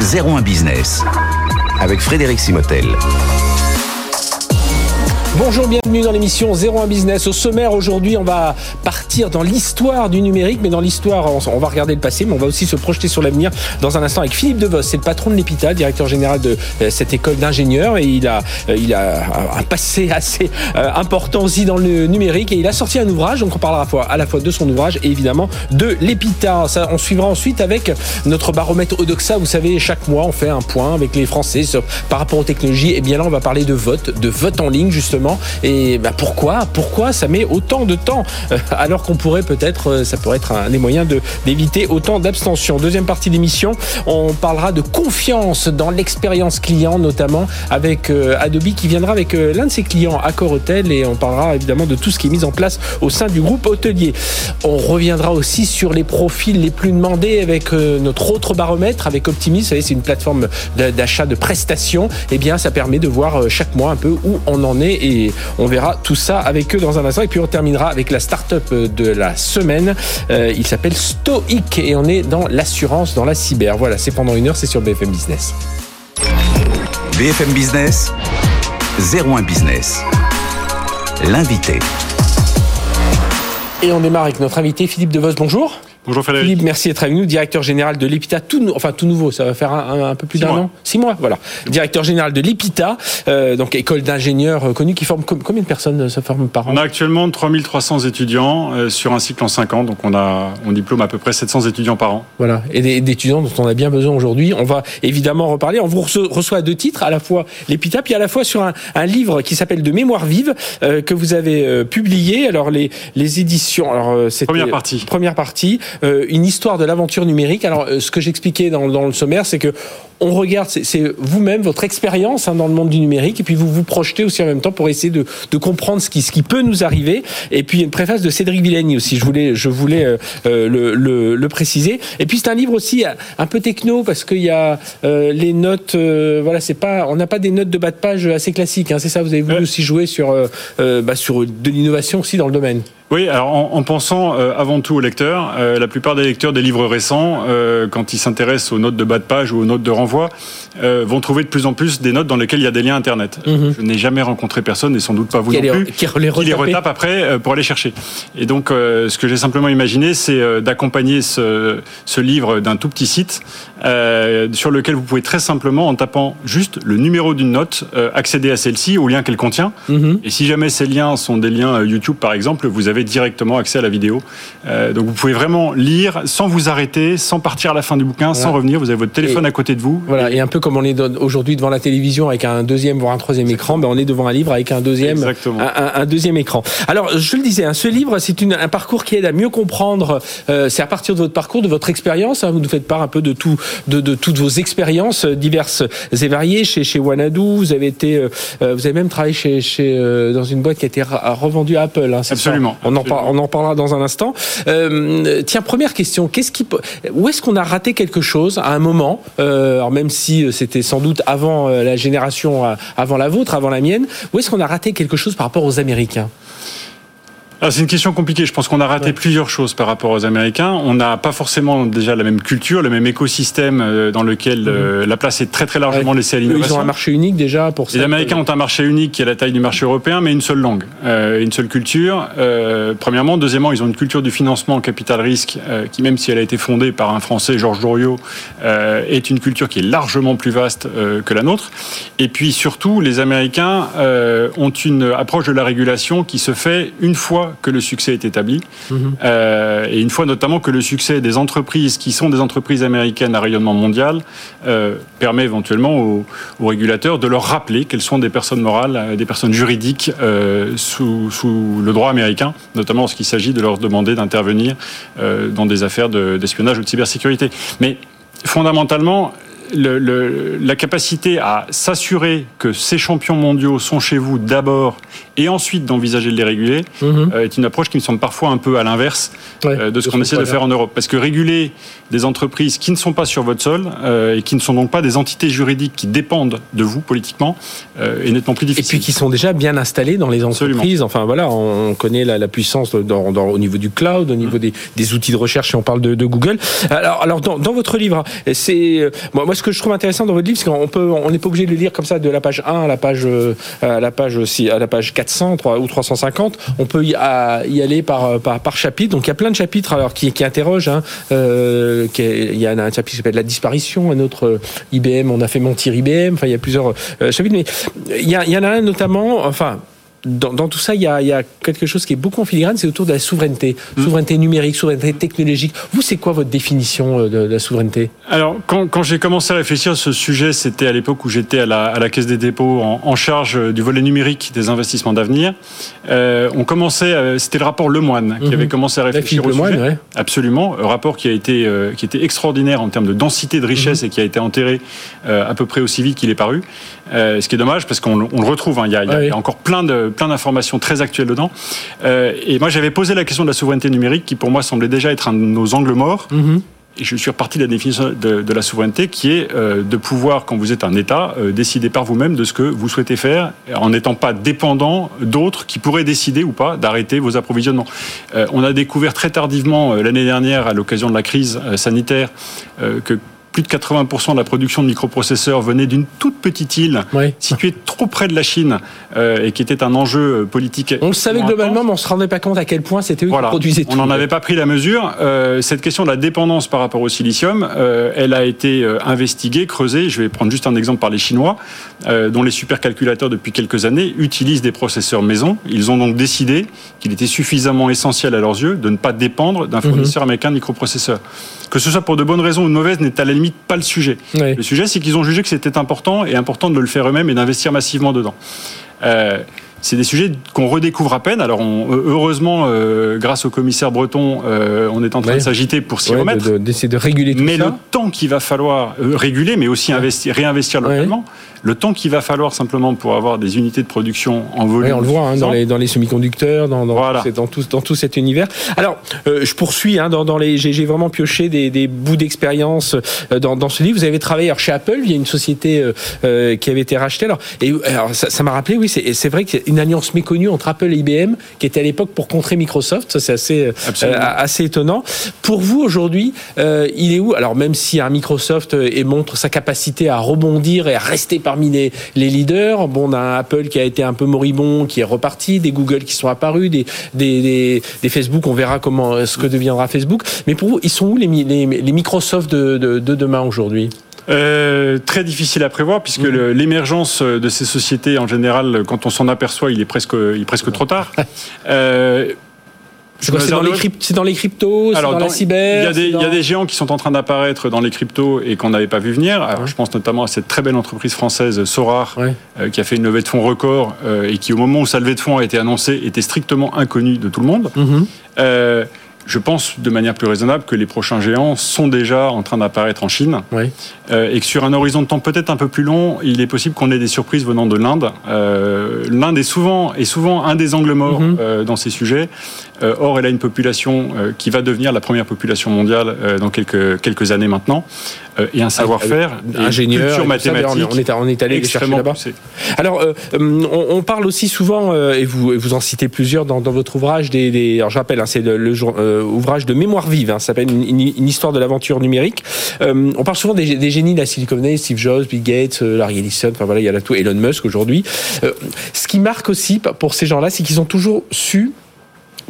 01 Business avec Frédéric Simotel. Bonjour, bienvenue dans l'émission 01 Business. Au sommaire aujourd'hui, on va partir dans l'histoire du numérique, mais dans l'histoire, on va regarder le passé, mais on va aussi se projeter sur l'avenir dans un instant avec Philippe Devos. C'est le patron de l'EPITA, directeur général de euh, cette école d'ingénieurs, et il a, euh, il a un passé assez euh, important aussi dans le numérique, et il a sorti un ouvrage, donc on parlera à la fois, de son ouvrage et évidemment de l'EPITA. on suivra ensuite avec notre baromètre Odoxa. Vous savez, chaque mois, on fait un point avec les Français par rapport aux technologies. Et bien là, on va parler de vote, de vote en ligne justement et bah, pourquoi Pourquoi ça met autant de temps euh, alors qu'on pourrait peut-être, euh, ça pourrait être un des moyens d'éviter autant d'abstention. Deuxième partie d'émission, on parlera de confiance dans l'expérience client, notamment avec euh, Adobe qui viendra avec l'un de ses clients, Accor Hotel, et on parlera évidemment de tout ce qui est mis en place au sein du groupe hôtelier. On reviendra aussi sur les profils les plus demandés avec notre autre baromètre, avec Optimis. Vous savez, c'est une plateforme d'achat de prestations. Eh bien, ça permet de voir chaque mois un peu où on en est on verra tout ça avec eux dans un instant. Et puis on terminera avec la start-up de la semaine. Euh, il s'appelle Stoic et on est dans l'assurance, dans la cyber. Voilà, c'est pendant une heure, c'est sur BFM Business. BFM Business, 01 Business. L'invité. Et on démarre avec notre invité Philippe Devos. Bonjour. Bonjour Frédéric. Philippe, merci d'être avec nous, directeur général de l'EPITA, tout, enfin tout nouveau, ça va faire un, peu plus d'un an, six mois, voilà. Directeur général de l'EPITA, euh, donc école d'ingénieurs euh, connue qui forme combien de personnes euh, se forment par an? On a actuellement 3300 étudiants sur un cycle en 5 ans, donc on a on diplôme à peu près 700 étudiants par an. Voilà, et d'étudiants dont on a bien besoin aujourd'hui. On va évidemment reparler. On vous reçoit deux titres, à la fois l'EPITA, puis à la fois sur un, un livre qui s'appelle De mémoire vive que vous avez publié. Alors les les éditions, alors c'est première partie. Première partie. Euh, une histoire de l'aventure numérique. Alors, euh, ce que j'expliquais dans, dans le sommaire, c'est que on regarde, c'est vous-même, votre expérience hein, dans le monde du numérique, et puis vous vous projetez aussi en même temps pour essayer de, de comprendre ce qui, ce qui peut nous arriver. Et puis une préface de Cédric Villani aussi, je voulais, je voulais euh, euh, le, le, le, préciser. Et puis c'est un livre aussi euh, un peu techno parce qu'il y a les notes, voilà, c'est pas, on n'a pas des notes de bas de page assez classiques. Hein, c'est ça, vous avez voulu aussi jouer sur, bah, sur de l'innovation aussi dans le domaine. Oui, alors en, en pensant avant tout aux lecteurs, la plupart des lecteurs des livres récents, quand ils s'intéressent aux notes de bas de page ou aux notes de renvoi, euh, vont trouver de plus en plus des notes dans lesquelles il y a des liens Internet. Mhm. Je n'ai jamais rencontré personne, et sans doute pas vous non plus, qui les, qui les retape après euh, pour aller chercher. Et donc, euh, ce que j'ai simplement imaginé, c'est d'accompagner ce, ce, livre d'un tout petit site sur lequel vous pouvez très simplement, en tapant juste le numéro d'une note, accéder à celle-ci, au lien qu'elle contient. Mhm. Et si jamais ces liens sont des liens YouTube, par exemple, vous avez directement accès à la vidéo. donc, vous pouvez vraiment lire sans vous arrêter, sans partir à la fin du bouquin, sans revenir. Vous avez votre téléphone à côté de vous. Voilà, et un peu comme on est aujourd'hui devant la télévision avec un deuxième voire un troisième écran, ben on est devant un livre avec un deuxième, un, un, deuxième écran. Alors je le disais, hein, ce livre c'est un parcours qui aide à mieux comprendre. Euh, c'est à partir de votre parcours, de votre expérience. Hein, vous nous faites part un peu de tout, de, de toutes vos expériences euh, diverses et variées chez chez Wanadu. Vous avez été, euh, vous avez même travaillé chez, chez dans une boîte qui a été revendue à Apple. Hein, absolument. On en on en parlera dans un instant. tiens, première question. Qu'est-ce qui, où est-ce qu'on a raté quelque chose à un moment, alors même si c'était sans doute avant euh, la génération, euh, avant la vôtre, avant la mienne, où est-ce qu'on a raté quelque chose par rapport aux Américains? C'est une question compliquée. Je pense qu'on a raté plusieurs choses par rapport aux Américains. On n'a pas forcément déjà la même culture, le même écosystème euh, dans lequel mhm. euh, la place est très très largement laissée à l'innovation. Ils ont un marché unique déjà pour ça. Les Américains ont un marché unique qui est la taille du marché européen, mais une seule langue, euh, une seule culture. Euh, premièrement, deuxièmement, ils ont une culture du financement en capital risque euh, qui, même si elle a été fondée par un Français, Georges Doriot, est une culture qui est largement plus vaste que la nôtre. Et puis surtout, les Américains ont une approche de la régulation qui se fait une fois que le succès est établi, mhm. euh, et une fois notamment que le succès des entreprises qui sont des entreprises américaines à rayonnement mondial euh, permet éventuellement aux, régulateurs de leur rappeler qu'elles sont des personnes morales, euh, des personnes juridiques sous, sous, le droit américain, notamment lorsqu'il s'agit de leur demander d'intervenir dans des affaires d'espionnage ou de cybersécurité. Mais fondamentalement, le, la capacité à s'assurer que ces champions mondiaux sont chez vous d'abord et ensuite d'envisager de les réguler mhm. euh, est une approche qui me semble parfois un peu à l'inverse euh, de ce qu'on essaie de faire en Europe. Parce que réguler des entreprises qui ne sont pas sur votre sol euh, et qui ne sont donc pas des entités juridiques qui dépendent de vous politiquement est nettement plus difficile. Et puis qui sont déjà bien installés dans les entreprises. Enfin voilà, on connaît la, la puissance dans, dans, au niveau du cloud, au niveau mhm. des, des, outils de recherche si on parle de, de Google. Alors, alors dans, dans votre livre, c'est moi ce que je trouve intéressant dans votre livre, c'est qu'on peut, on n'est pas obligé de le lire comme ça de la page 1 à la page, à la page, à la page 400 ou 350. On peut y, aller par, par, chapitre. Donc il y a plein de chapitres alors qui, qui interrogent. Hein, il y a un chapitre qui s'appelle la disparition, un autre IBM, on a fait mentir IBM. Enfin, il y a plusieurs chapitres, mais il y, y en a un notamment. Enfin, dans, tout ça, il y, a, quelque chose qui est beaucoup en filigrane, c'est autour de la souveraineté. Mmh. Souveraineté numérique, souveraineté technologique. Vous, c'est quoi votre définition euh, de, la souveraineté? Alors, quand, j'ai commencé à réfléchir à ce sujet, c'était à l'époque où j'étais à la, Caisse des dépôts en, charge du volet numérique des investissements d'avenir. Euh, on commençait, c'était le rapport Lemoine qui mmh. avait commencé à réfléchir au sujet. Ouais. Absolument, un rapport qui a été euh, qui était extraordinaire en termes de densité de richesse mmh. et qui a été enterré à peu près aussi vite qu'il est paru. ce qui est dommage parce qu'on le retrouve. Hein. il, y a, encore plein de plein d'informations très actuelles dedans. Euh, et moi, j'avais posé la question de la souveraineté numérique, qui pour moi semblait déjà être un de nos angles morts. Mhm. Et je suis reparti de la définition de, la souveraineté qui est euh, de pouvoir, quand vous êtes un État, euh, décider par vous-même de ce que vous souhaitez faire en n'étant pas dépendant d'autres qui pourraient décider ou pas d'arrêter vos approvisionnements. on a découvert très tardivement l'année dernière, à l'occasion de la crise sanitaire, que plus de 80% de la production de microprocesseurs venait d'une toute petite île située trop près de la Chine euh, et qui était un enjeu euh, politique. On le savait globalement, mais on ne se rendait pas compte à quel point c'était eux qui produisaient tout. On n'en avait pas pris la mesure. Euh, cette question de la dépendance par rapport au silicium, elle a été investiguée, creusée. Je vais prendre juste un exemple par les Chinois, dont les supercalculateurs depuis quelques années utilisent des processeurs maison. Ils ont donc décidé qu'il était suffisamment essentiel à leurs yeux de ne pas dépendre d'un mhm. fournisseur américain de microprocesseurs. Que ce soit pour de bonnes raisons ou de mauvaises n'est à la limite pas le sujet. Le sujet, c'est qu'ils ont jugé que c'était important et important de le faire eux-mêmes et d'investir massivement dedans. Euh, c'est des sujets qu'on redécouvre à peine. Alors, heureusement, euh, grâce au commissaire breton, euh, on est en train de s'agiter pour s'y remettre. D'essayer de, réguler tout mais ça. Mais le temps qu'il va falloir réguler, mais aussi investir, réinvestir localement, le temps qu'il va falloir simplement pour avoir des unités de production en volume. on le voit hein, dans, les, dans les semi-conducteurs, dans, dans, dans, tout, dans tout cet univers. Alors, euh, je poursuis. Hein, dans, dans les, j'ai vraiment pioché des, des bouts d'expérience euh, dans, dans ce livre. Vous avez travaillé chez Apple. Il y a une société euh, qui avait été rachetée. Alors, et, alors ça m'a rappelé, oui, c'est vrai qu'il y a une alliance méconnue entre Apple et IBM qui était à l'époque pour contrer Microsoft. Ça, c'est assez, assez étonnant. Pour vous, aujourd'hui, il est où? Alors, même si un Microsoft et montre sa capacité à rebondir et à rester parmi les, les, leaders. Bon, on a un Apple qui a été un peu moribond, qui est reparti, des Google qui sont apparus, des, des, des, Facebook, on verra comment ce que deviendra Facebook. Mais pour vous, ils sont où les, les, les Microsoft de, de, de demain aujourd'hui? Euh, très difficile à prévoir puisque mhm. l'émergence de ces sociétés en général, quand on s'en aperçoit, il est presque, il est presque trop tard. euh, c'est dans, les dans les cryptos, c'est dans, la cyber. Il y, a des, géants qui sont en train d'apparaître dans les cryptos et qu'on n'avait pas vu venir. Alors, Je pense notamment à cette très belle entreprise française Sorar, euh, qui a fait une levée de fonds record euh, et qui, au moment où sa levée de fonds a été annoncée, était strictement inconnue de tout le monde. Mhm. euh, je pense de manière plus raisonnable que les prochains géants sont déjà en train d'apparaître en Chine euh, et que sur un horizon de temps peut-être un peu plus long, il est possible qu'on ait des surprises venant de l'Inde. Euh, L'Inde est souvent, est souvent un des angles morts mhm. euh, dans ces sujets. Or, elle a une population qui va devenir la première population mondiale dans quelques, quelques années maintenant. Euh, et un savoir-faire, ingénieur, culture mathématique. On est, on est allé les chercher là-bas. Alors, euh, on, parle aussi souvent, euh, et vous, vous en citez plusieurs dans, dans votre ouvrage, des, des alors je rappelle, hein, c'est le, le ouvrage de mémoire vive, hein, ça s'appelle une, une, histoire de l'aventure numérique. on parle souvent des, des, génies de la Silicon Valley, Steve Jobs, Bill Gates, Larry Ellison, enfin voilà, il y a là tout, Elon Musk aujourd'hui. ce qui marque aussi pour ces gens-là, c'est qu'ils ont toujours su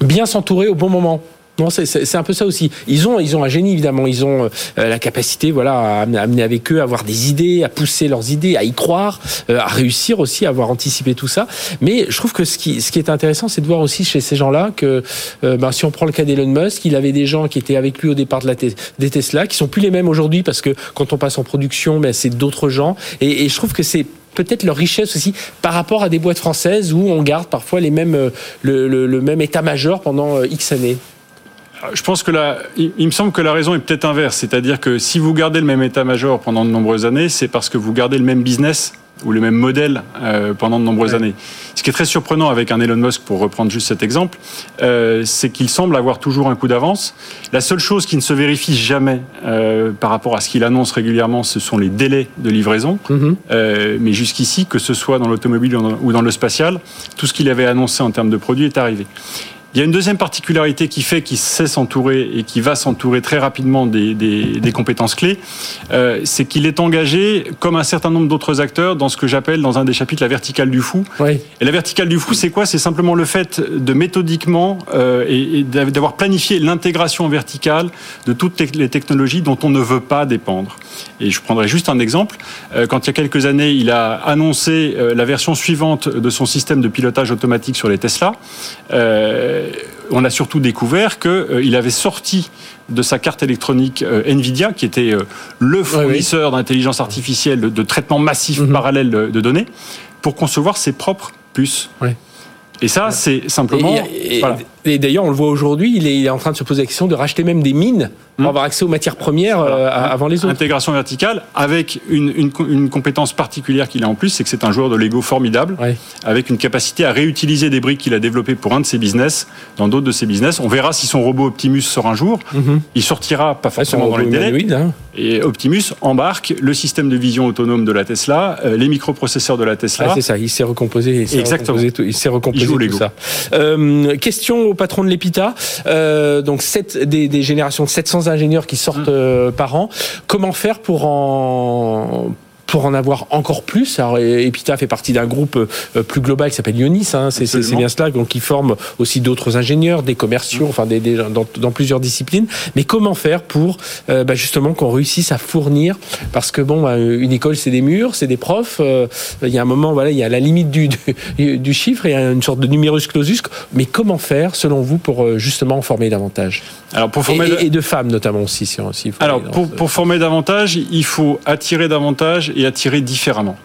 bien s'entourer au bon moment. Non, c'est un peu ça aussi. Ils ont, ils ont un génie évidemment. Ils ont euh, la capacité, voilà, à amener avec eux, à avoir des idées, à pousser leurs idées, à y croire, euh, à réussir aussi, à avoir anticipé tout ça. Mais je trouve que ce qui, ce qui est intéressant, c'est de voir aussi chez ces gens-là que, euh, ben, si on prend le cas d'Elon Musk, il avait des gens qui étaient avec lui au départ de la des Tesla, qui sont plus les mêmes aujourd'hui parce que quand on passe en production, ben, c'est d'autres gens. Et, et je trouve que c'est peut-être leur richesse aussi par rapport à des boîtes françaises où on garde parfois les mêmes, le, le, le même état-major pendant X années. Je pense que la, il me semble que la raison est peut-être inverse, c'est-à-dire que si vous gardez le même état-major pendant de nombreuses années, c'est parce que vous gardez le même business ou le même modèle euh, pendant de nombreuses années. Ce qui est très surprenant avec un Elon Musk, pour reprendre juste cet exemple, euh, c'est qu'il semble avoir toujours un coup d'avance. La seule chose qui ne se vérifie jamais euh, par rapport à ce qu'il annonce régulièrement, ce sont les délais de livraison. Mhm. mais jusqu'ici, que ce soit dans l'automobile ou dans le spatial, tout ce qu'il avait annoncé en termes de produits est arrivé. Il y a une deuxième particularité qui fait qu'il sait s'entourer et qui va s'entourer très rapidement des, des, des compétences clés, euh, c'est qu'il est engagé, comme un certain nombre d'autres acteurs, dans ce que j'appelle dans un des chapitres la verticale du fou. Oui. Et la verticale du fou, c'est quoi? C'est simplement le fait de méthodiquement euh, et, et d'avoir planifié l'intégration verticale de toutes les technologies dont on ne veut pas dépendre. Et je prendrai juste un exemple. Euh, quand il y a quelques années, il a annoncé euh, la version suivante de son système de pilotage automatique sur les Tesla, euh, on a surtout découvert qu'il avait sorti de sa carte électronique Nvidia, qui était le fournisseur d'intelligence artificielle de, traitement massif Mhm. parallèle de, données, pour concevoir ses propres puces. Et ça, c'est simplement. Et, et- voilà. Et d'ailleurs, on le voit aujourd'hui, il est, il est en train de se poser la question de racheter même des mines pour Hmm. avoir accès aux matières premières euh, Voilà. avant les autres. Intégration verticale avec une, une, une compétence particulière qu'il a en plus, c'est que c'est un joueur de Lego formidable, Ouais. avec une capacité à réutiliser des briques qu'il a développées pour un de ses business dans d'autres de ses business. On verra si son robot Optimus sort un jour. Mhm. Il sortira pas Ouais, forcément dans les délais. hein. Et Optimus embarque le système de vision autonome de la Tesla, euh, les microprocesseurs de la Tesla. Ah, c'est ça, il s'est recomposé, il s'est Exactement. recomposé tout, il s'est recomposé Il joue tout Lego. ça. Euh, question au patron de l'EPITA. Euh, donc sept, des, des générations de 700 ingénieurs qui sortent Mmh. euh, par an. Comment faire pour en pour en avoir encore plus. Alors, EPITA fait partie d'un groupe euh, plus global qui s'appelle Ionis, hein, c'est, bien cela, donc qui forme aussi d'autres ingénieurs, des commerciaux, enfin des, des- dans, dans plusieurs disciplines. Mais comment faire pour euh, bah, justement qu'on réussisse à fournir? Parce que bon, bah, une école c'est des murs, c'est des profs. euh, il y a un moment, voilà, il y a la limite du, du, du chiffre, il y a une sorte de numerus clausus. Mais comment faire, selon vous, pour euh, justement former davantage? Alors pour et, former, et- et de femmes notamment aussi, si, si alors pour former davantage, il faut attirer davantage et attirer différemment.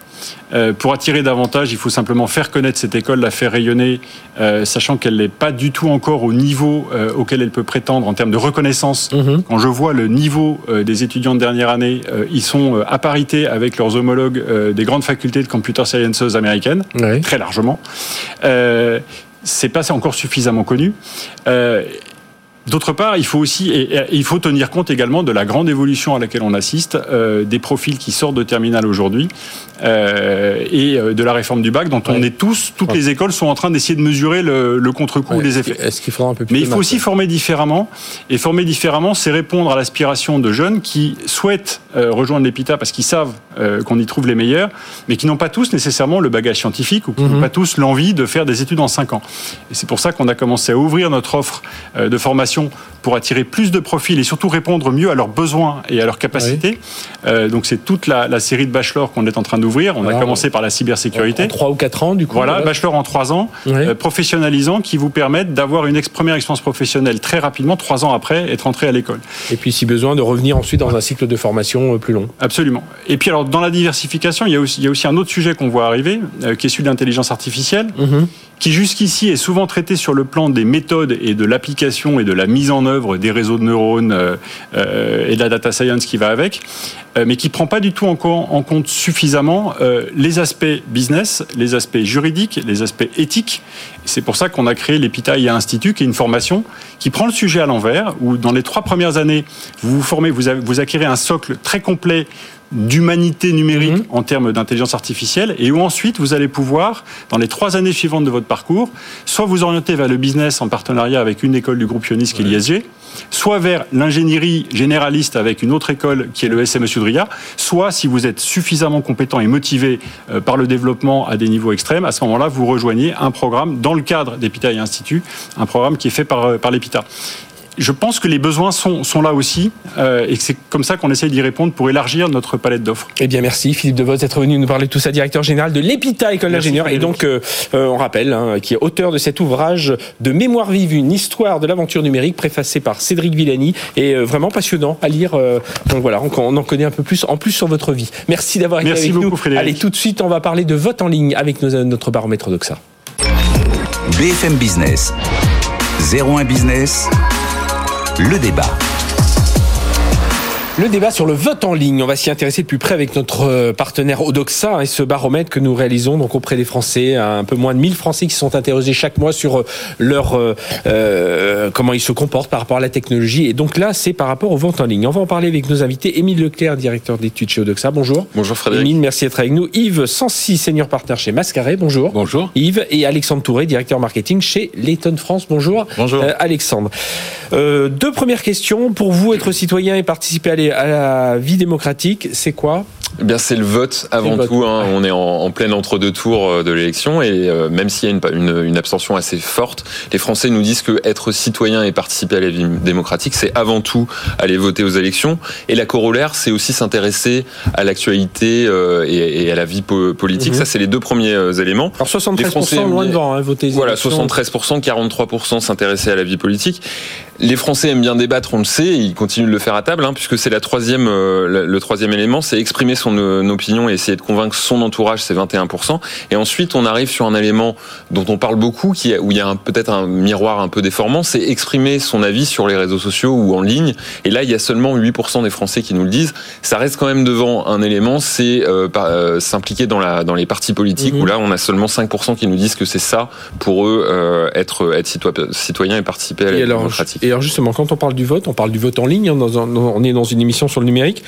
Euh, pour attirer davantage, il faut simplement faire connaître cette école, la faire rayonner, euh, sachant qu'elle n'est pas du tout encore au niveau euh, auquel elle peut prétendre en termes de reconnaissance. Mhm. Quand je vois le niveau des étudiants de dernière année, ils sont à parité avec leurs homologues des grandes facultés de computer sciences américaines, très largement. C'est pas encore suffisamment connu. D'autre part, il faut aussi et, et il faut tenir compte également de la grande évolution à laquelle on assiste, euh, des profils qui sortent de terminal aujourd'hui euh, et euh, de la réforme du bac, dont on est tous, toutes Ouais. les écoles sont en train d'essayer de mesurer le, le contre-coup Ouais. des effets. Est-ce qu'il faudra un peu plus Mais il faut aussi former différemment. Et former différemment, c'est répondre à l'aspiration de jeunes qui souhaitent euh, rejoindre l'EPITA parce qu'ils savent qu'on y trouve les meilleurs, mais qui n'ont pas tous nécessairement le bagage scientifique ou qui Mhm. n'ont pas tous l'envie de faire des études en 5 ans. Et c'est pour ça qu'on a commencé à ouvrir notre offre de formation formation pour attirer plus de profils et surtout répondre mieux à leurs besoins et à leurs capacités. Euh, donc c'est toute la, la série de bachelors qu'on est en train d'ouvrir. On Alors, a commencé par la cybersécurité. En 3 ou 4 ans, du coup. Voilà, bachelor en trois ans, Ouais. euh, professionnalisant, qui vous permettent d'avoir une ex- première expérience professionnelle très rapidement, trois ans après, être rentré à l'école. Et puis, si besoin, de revenir ensuite dans un cycle de formation euh, plus long. Absolument. Et puis alors, dans la diversification, il y a aussi, il y a aussi un autre sujet qu'on voit arriver, euh, qui est celui de l'intelligence artificielle, Mhm. qui jusqu'ici est souvent traité sur le plan des méthodes et de l'application et de la mise en œuvre des réseaux de neurones euh, euh, et de la data science qui va avec, euh, mais qui prend pas du tout en compte suffisamment les aspects business, les aspects juridiques, les aspects éthiques. C'est pour ça qu'on a créé l'EPITA IA Institut, qui est une formation qui prend le sujet à l'envers, où dans les trois premières années, vous vous formez, vous acquérez un socle très complet d'humanité numérique Mhm. en termes d'intelligence artificielle et où ensuite vous allez pouvoir, dans les trois années suivantes de votre parcours, soit vous orienter vers le business en partenariat avec une école du groupe Ionis qui est l'ISG, soit vers l'ingénierie généraliste avec une autre école qui est le SME Sudria, soit si vous êtes suffisamment compétent et motivé euh, par le développement à des niveaux extrêmes, à ce moment-là, vous rejoignez un programme dans le cadre d'EPITA et Institut, un programme qui est fait par, euh, par l'EPITA je pense que les besoins sont, sont là aussi euh, et que c'est comme ça qu'on essaye d'y répondre pour élargir notre palette d'offres. Eh bien, merci Philippe Devos d'être venu nous parler de tout ça, directeur général de l'EPITA, École d'ingénieurs. Et donc, euh, euh, on rappelle, hein, qui est auteur de cet ouvrage de Mémoire vive, une histoire de l'aventure numérique, préfacé par Cédric Villani, et euh, vraiment passionnant à lire. euh, donc voilà, on, on en connaît un peu plus, en plus sur votre vie. Merci d'avoir été Merci avec beaucoup, nous. Frédéric. Allez, tout de suite, on va parler de vote en ligne avec nos- notre baromètre Doxa. BFM Business. 01 Business. Le débat. Le débat sur le vote en ligne, on va s'y intéresser de plus près avec notre euh, partenaire Odoxa et ce baromètre que nous réalisons donc auprès des Français, un peu moins de 1000 Français qui sont interrogés chaque mois sur euh, leur euh, euh, comment ils se comportent par rapport à la technologie et donc là c'est par rapport au vote en ligne. On va en parler avec nos invités Émile Leclerc, directeur d'études chez Odoxa. Bonjour. Bonjour Frédéric. Émile, merci d'être avec nous. Yves Sancy, senior partner chez Mascaré. Bonjour. Bonjour. Yves et Alexandre Touré, directeur marketing chez Layton France. Bonjour. Bonjour. Euh, Alexandre. Euh, deux premières questions pour vous être citoyen et participer à, les- à la vie démocratique, c'est quoi Eh bien, c'est le vote avant Le vote, tout. hein. On est en, en plein entre-deux tours euh, de l'élection et euh, même s'il y a une, une- une abstention assez forte, les Français nous disent que être citoyen et participer à la vie démocratique, c'est avant tout aller voter aux élections. Et la corollaire, c'est aussi s'intéresser à l'actualité euh, et, et à la vie po- politique. Mhm. Ça, c'est les deux premiers éléments. Alors 73% Les Français loin devant, hein, voter. Voilà, élections. 73%, 43% s'intéressaient à la vie politique. Les Français aiment bien débattre, on le sait, et ils continuent de le faire à table, hein, puisque c'est la troisième, euh, le, troisième élément, c'est exprimer son euh, opinion et essayer de convaincre son entourage, c'est 21%. Et ensuite, on arrive sur un élément dont on parle beaucoup, qui, où il y a peut-être un miroir un peu déformant, c'est exprimer son avis sur les réseaux sociaux ou en ligne. Et là, il y a seulement 8% des Français qui nous le disent. Ça reste quand même devant un élément, c'est euh, euh, s'impliquer dans, la, dans les partis politiques, Mhm. où là, on a seulement 5% qui nous disent que c'est ça pour eux euh, être, être citoyen, et participer à la démocratique. Et alors justement, quand on parle du vote, on parle du vote en ligne, hein, on est dans une émission sur le numérique.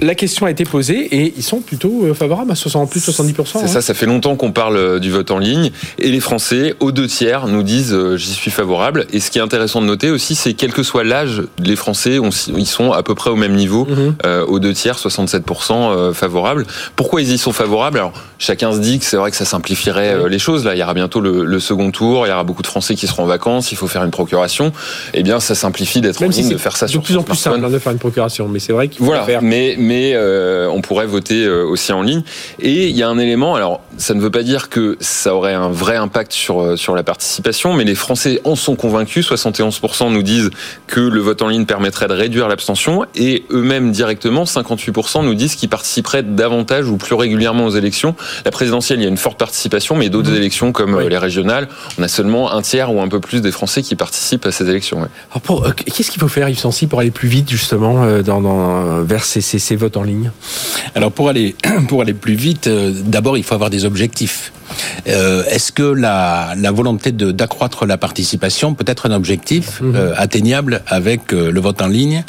La question a été posée et ils sont plutôt euh, favorables à 60, plus de 70%. C'est hein. ça, ça fait longtemps qu'on parle euh, du vote en ligne et les Français, aux deux tiers, nous disent euh, j'y suis favorable. Et ce qui est intéressant de noter aussi, c'est quel que soit l'âge, les Français, on ils sont à peu près au même niveau, Mhm. euh, aux deux tiers, 67% euh, favorables. Pourquoi ils y sont favorables? Alors, chacun se dit que c'est vrai que ça simplifierait les choses. Là, il y aura bientôt le, le second tour, il y aura beaucoup de Français qui seront en vacances, il faut faire une procuration. Eh bien, ça simplifie d'être en si ligne, de faire ça de sur plus en plus simple hein, de faire une procuration, mais c'est vrai qu'il faut Voilà, faire. mais mais euh, on pourrait voter euh, aussi en ligne. Et il y a un élément. Alors, ça ne veut pas dire que ça aurait un vrai impact sur euh, sur la participation, mais les Français en sont convaincus. 71% nous disent que le vote en ligne permettrait de réduire l'abstention, et eux-mêmes directement, 58% nous disent qu'ils participeraient davantage ou plus régulièrement aux élections. La présidentielle, il y a une forte participation, mais d'autres Mhm. élections comme Oui. les régionales, on a seulement un tiers ou un peu plus des Français qui participent à ces élections. ouais. Alors pour, euh, Qu'est-ce qu'il faut faire, Yves Sancy, pour aller plus vite justement euh, dans, dans- vers ces, ces- ces votes en ligne Alors pour aller pour aller plus vite, euh, d'abord il faut avoir des objectifs. Euh, Est-ce que la, la volonté d'accroître la participation peut être un objectif euh, atteignable avec euh, le vote en ligne?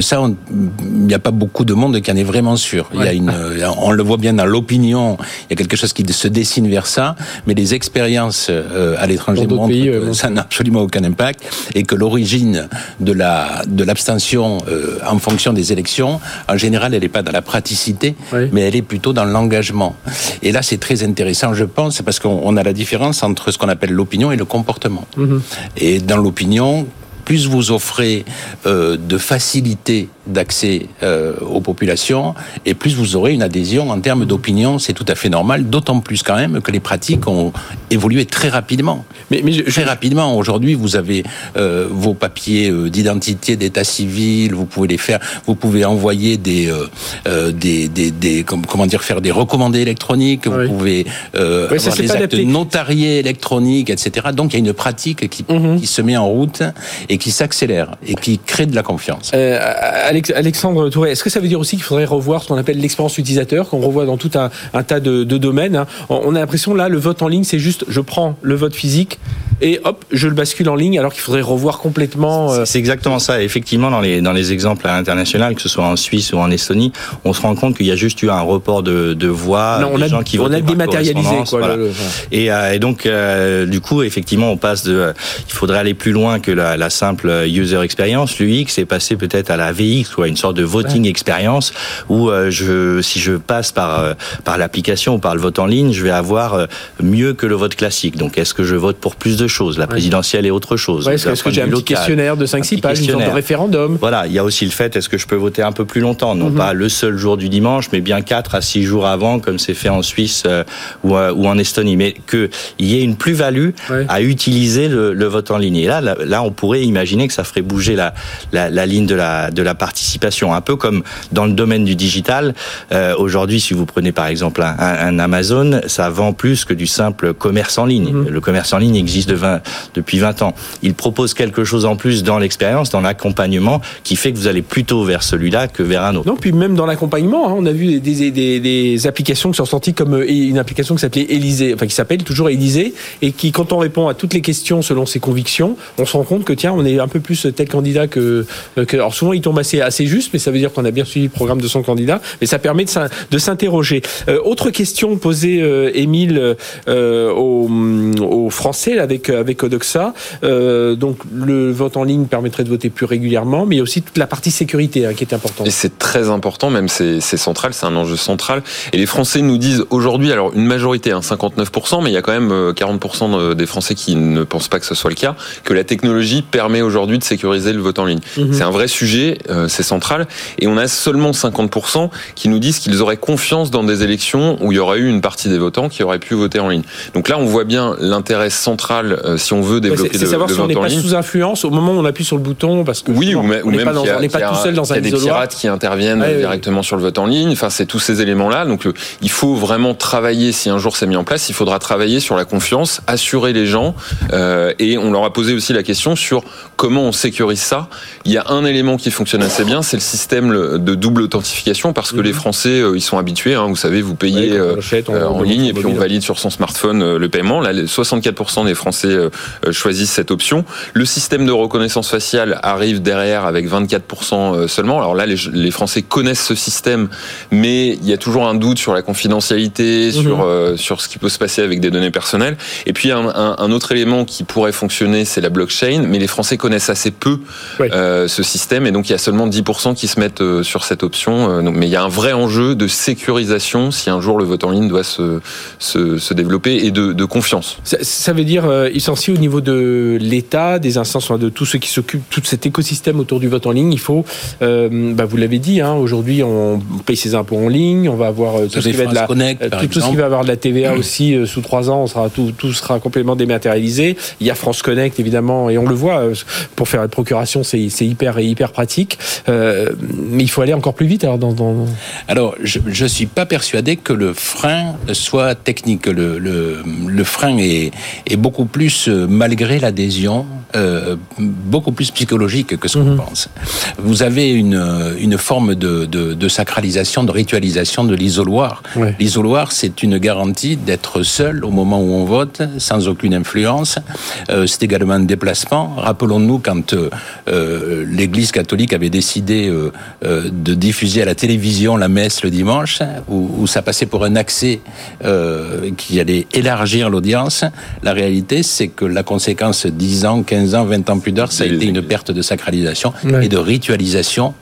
Ça, il n'y a pas beaucoup de monde qui en est vraiment sûr. Il y a Ouais. une, on le voit bien dans l'opinion. Il y a quelque chose qui se dessine vers ça, mais les expériences à l'étranger montrent pays, que ça n'a absolument aucun impact et que l'origine de la de l'abstention en fonction des élections, en général, elle n'est pas dans la praticité, Oui. mais elle est plutôt dans l'engagement. Et là, c'est très intéressant, je pense, parce qu'on on a la différence entre ce qu'on appelle l'opinion et le comportement. Mhm. Et dans l'opinion, plus vous offrez euh, de facilité d'accès euh, aux populations, et plus vous aurez une adhésion en termes d'opinion, c'est tout à fait normal, d'autant plus quand même que les pratiques ont évolué très rapidement. Mais, mais je- Très rapidement, aujourd'hui, vous avez euh, vos papiers euh, d'identité, d'état civil, vous pouvez les faire, vous pouvez envoyer des, euh, euh, des, des, des com- comment dire, faire des recommandés électroniques, Oui. vous pouvez euh, Oui, ça, avoir c'est des actes adapté. notariés électroniques, etc. Donc, il y a une pratique qui, Mhm. qui se met en route et qui s'accélère et qui crée de la confiance. Euh, Alexandre Touré, est-ce que ça veut dire aussi qu'il faudrait revoir ce qu'on appelle l'expérience utilisateur, qu'on revoit dans tout un, tas de, domaines hein? On on a l'impression là, le vote en ligne, c'est juste, je prends le vote physique et hop, je le bascule en ligne, alors qu'il faudrait revoir complètement. euh, C'est- exactement ça. Effectivement, dans les, dans les exemples à l'international, que ce soit en Suisse ou en Estonie, on se rend compte qu'il y a juste eu un report de, de voix non, on a, gens qui on votaient a dématérialisé quoi. voilà. le- le-. Et, euh, et donc, euh, du coup, effectivement, on passe de. il faudrait aller plus loin que la, la simple user experience. L'UX est passé peut-être à la VX, ou à une sorte de voting experience, où je, si je passe par par l'application ou par le vote en ligne, je vais avoir mieux que le vote classique. Donc, est-ce que je vote pour plus de choses La présidentielle est autre chose. Ouais, est-ce que, de j'ai un petit questionnaire de Un 5-6 petit pages, une sorte de référendum Voilà, il y a aussi le fait, est-ce que je peux voter un peu plus longtemps? Non Mhm. pas le seul jour du dimanche, mais bien 4 à 6 jours avant, comme c'est fait en Suisse euh, ou, euh, ou en Estonie. Mais qu'il y ait une plus-value Ouais. à utiliser le, le vote en ligne. Et là, là, là, on pourrait imaginer que ça ferait bouger la, la, la ligne de la, de la participation. Un peu comme dans le domaine du digital. Euh, Aujourd'hui, si vous prenez par exemple un, Amazon, ça vend plus que du simple commerce en ligne. Mhm. Le commerce en ligne existe 20, depuis 20 ans. Il propose quelque chose en plus dans l'expérience, dans l'accompagnement, qui fait que vous allez plutôt vers celui-là que vers un autre. Non, puis même dans l'accompagnement, hein, on a vu des, applications qui sont sorties comme euh, une application qui s'appelait Élysée, enfin qui s'appelle toujours Élysée, et qui, quand on répond à toutes les questions selon ses convictions, on se rend compte que tiens, on est un peu plus tel candidat que, que alors souvent il tombe assez juste, mais ça veut dire qu'on a bien suivi le programme de son candidat, mais ça permet de, s'interroger. Euh, autre question posée, euh, Émile, euh, aux, Français avec avec Odoxa. Euh, donc le vote en ligne permettrait de voter plus régulièrement, mais il y a aussi toute la partie sécurité hein, qui est importante. Et c'est très important, même c'est central, c'est un enjeu central. Et les Français nous disent aujourd'hui, alors une majorité, hein, 59%, mais il y a quand même 40% des Français qui ne pensent pas que ce soit le cas, que la technologie permet aujourd'hui de sécuriser le vote en ligne. Mhm. C'est un vrai sujet, c'est central. Et on a seulement 50% qui nous disent qu'ils auraient confiance dans des élections où il y aurait eu une partie des votants qui auraient pu voter en ligne. Donc là, on voit bien l'intérêt central euh, si on veut développer C'est savoir si on n'est pas sous influence au moment où on appuie sur le bouton parce que oui, ou, même on n'est pas, pas, tout seul dans un Il y a des pirates qui interviennent directement sur le vote en ligne. Enfin, c'est tous ces éléments-là. Donc, il faut vraiment travailler. Si un jour c'est mis en place, il faudra travailler sur la confiance, assurer les gens. Euh, et on leur a posé aussi la question sur comment on sécurise ça. Il y a un élément qui fonctionne assez bien, c'est le système de double authentification parce que mhm. les Français ils sont habitués. Hein, vous savez, vous payez euh, euh, en ligne et puis on valide sur son smartphone euh, le paiement. Là, 64% des Français choisissent cette option. Le système de reconnaissance faciale arrive derrière avec 24% seulement. Alors là, les, Français connaissent ce système, mais il y a toujours un doute sur la confidentialité, mhm. sur sur ce qui peut se passer avec des données personnelles. Et puis un, un, autre élément qui pourrait fonctionner, c'est la blockchain, mais les Français connaissent assez peu ce système et donc il y a seulement 10% qui se mettent sur cette option. donc, mais il y a un vrai enjeu de sécurisation si un jour le vote en ligne doit se, se, se développer et de, de confiance. Ça, ça, veut dire, euh, aussi au niveau de l'État, des instances, de tous ceux qui s'occupent, tout cet écosystème autour du vote en ligne, il faut, euh, bah vous l'avez dit, hein, aujourd'hui on paye ses impôts en ligne, on va avoir euh, tout, ce qui, va de la, Connect, euh, tout, tout, ce qui va avoir de la TVA aussi sous trois ans, on sera, tout, tout sera complètement dématérialisé. Il y a France Connect évidemment, et on le voit, pour faire la procuration c'est hyper, hyper pratique, mais il faut aller encore plus vite alors dans... Alors, je ne suis pas persuadé que le frein soit technique. Le, le, le frein est, est, beaucoup plus, euh, malgré l'adhésion, euh, beaucoup plus psychologique que ce qu'on mhm. pense. Vous avez une, une forme de, de, de sacralisation, de ritualisation de l'isoloir. L'isoloir, c'est une garantie d'être seul au moment où on vote, sans aucune influence. Euh, c'est également un déplacement. Rappelons-nous quand euh, l'Église catholique avait décidé euh, euh, de diffuser à la télévision la messe le dimanche, où, où ça passait pour un accès euh, qui allait élargir l'audience. La réalité, c'est que la conséquence 10 ans, 15 ans, 20 ans plus tard, ça a été une perte de sacralisation et de ritualisation.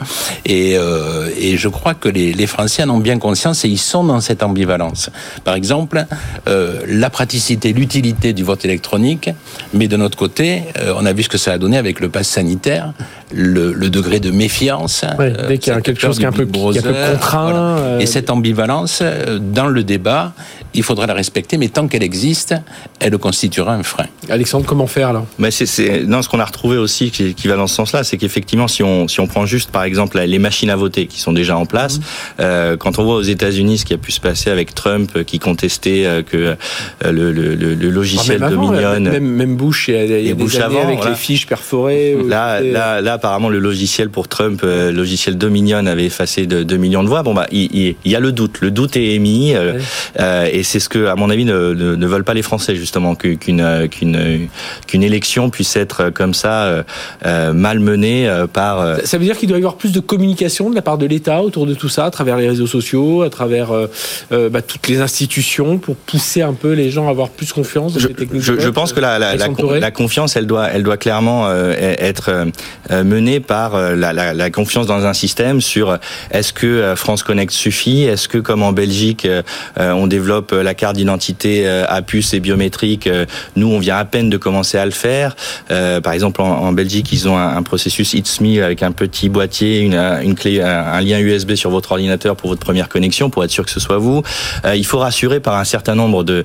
Et, euh, et je crois que les, les, Français en ont bien conscience et ils sont dans cette ambivalence. Par exemple, euh, la praticité, l'utilité du vote électronique, mais de notre côté, euh, on a vu ce que ça a donné avec le pass sanitaire, le, le degré de méfiance. Ouais, dès qu'il y a quelque chose qui est un peu, qui est un peu contraint. Voilà. Et cette ambivalence, dans le débat, il faudra la respecter, mais tant qu'elle existe, elle constituera un frein. Alexandre, comment faire là? Mais c'est, non, ce qu'on a retrouvé aussi qui, qui va dans ce sens-là, c'est qu'effectivement, si on, si on prend juste par exemple les machines à voter qui sont déjà en place, mmh. euh, quand on voit aux États-Unis ce qui a pu se passer avec Trump euh, qui contestait euh, que euh, le, le, le, logiciel ah, Dominion, même, même, Bush, il y a, il y a des avant, avec voilà. les fiches perforées. Là, là, là, apparemment, le logiciel pour Trump, le logiciel Dominion avait effacé de 2 millions de voix. Bon bah, il, il, il y a le doute, le doute est émis, ouais. et c'est ce que, à mon avis, ne, ne, ne veulent pas les Français justement qu'une qu'une qu'une élection puisse être comme ça euh, malmenée par. Euh... Ça veut dire qu'il doit y avoir plus de communication de la part de l'État autour de tout ça, à travers les réseaux sociaux, à travers euh, bah, toutes les institutions, pour pousser un peu les gens à avoir plus confiance dans je, les techniques. Je, je pense que la, la, la, la, confiance, elle doit, elle doit clairement être menée par la confiance dans un système sur est-ce que France Connect suffit, est-ce que comme en Belgique on développe la carte d'identité euh, à puce et biométrique. Euh, nous, on vient à peine de commencer à le faire. Euh, par exemple, en, Belgique, ils ont un, processus It's Me avec un petit boîtier, une, une clé, un, un, lien USB sur votre ordinateur pour votre première connexion, pour être sûr que ce soit vous. il faut rassurer par un certain nombre de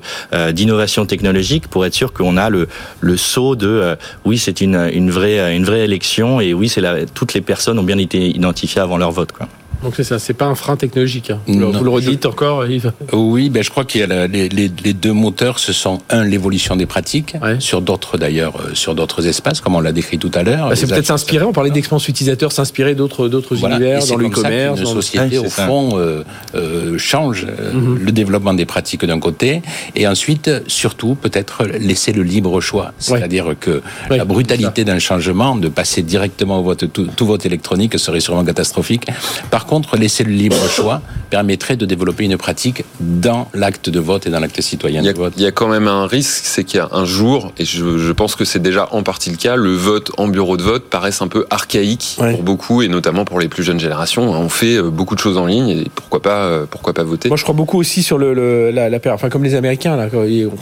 d'innovations technologiques pour être sûr qu'on a le le saut de oui, c'est une une vraie une vraie élection et oui, c'est toutes les personnes ont bien été identifiées avant leur vote, quoi. Donc c'est ça, c'est pas un frein technologique. hein. Vous, Non, le- vous le redites encore, Yves Oui, ben je crois qu'il y a la- les, les- les deux moteurs, ce sont un l'évolution des pratiques Ouais. sur d'autres d'ailleurs, euh, sur d'autres espaces, comme on l'a décrit tout à l'heure. Bah, c'est peut-être s'inspirer, on parlait d'expérience utilisateur, s'inspirer d'autres d'autres Voilà. univers, dans le commerce. dans société, Ouais, au ça. fond, euh, euh, change euh, le développement des pratiques d'un côté, et ensuite, surtout, peut-être laisser le libre choix. C'est-à-dire que Ouais, la brutalité d'un changement, de passer directement au vote, tout, tout vote électronique, serait sûrement catastrophique. Par contre, laisser le libre choix permettrait de développer une pratique dans l'acte de vote et dans l'acte citoyen Il y, a, de vote. il y a quand même un risque, c'est qu'il y a un jour, et je, je pense que c'est déjà en partie le cas, le vote en bureau de vote paraisse un peu archaïque Ouais. pour beaucoup, et notamment pour les plus jeunes générations. On fait euh, beaucoup de choses en ligne, et pourquoi pas, euh, pourquoi pas voter Moi, je crois beaucoup aussi sur le, le- la, la enfin comme les Américains là,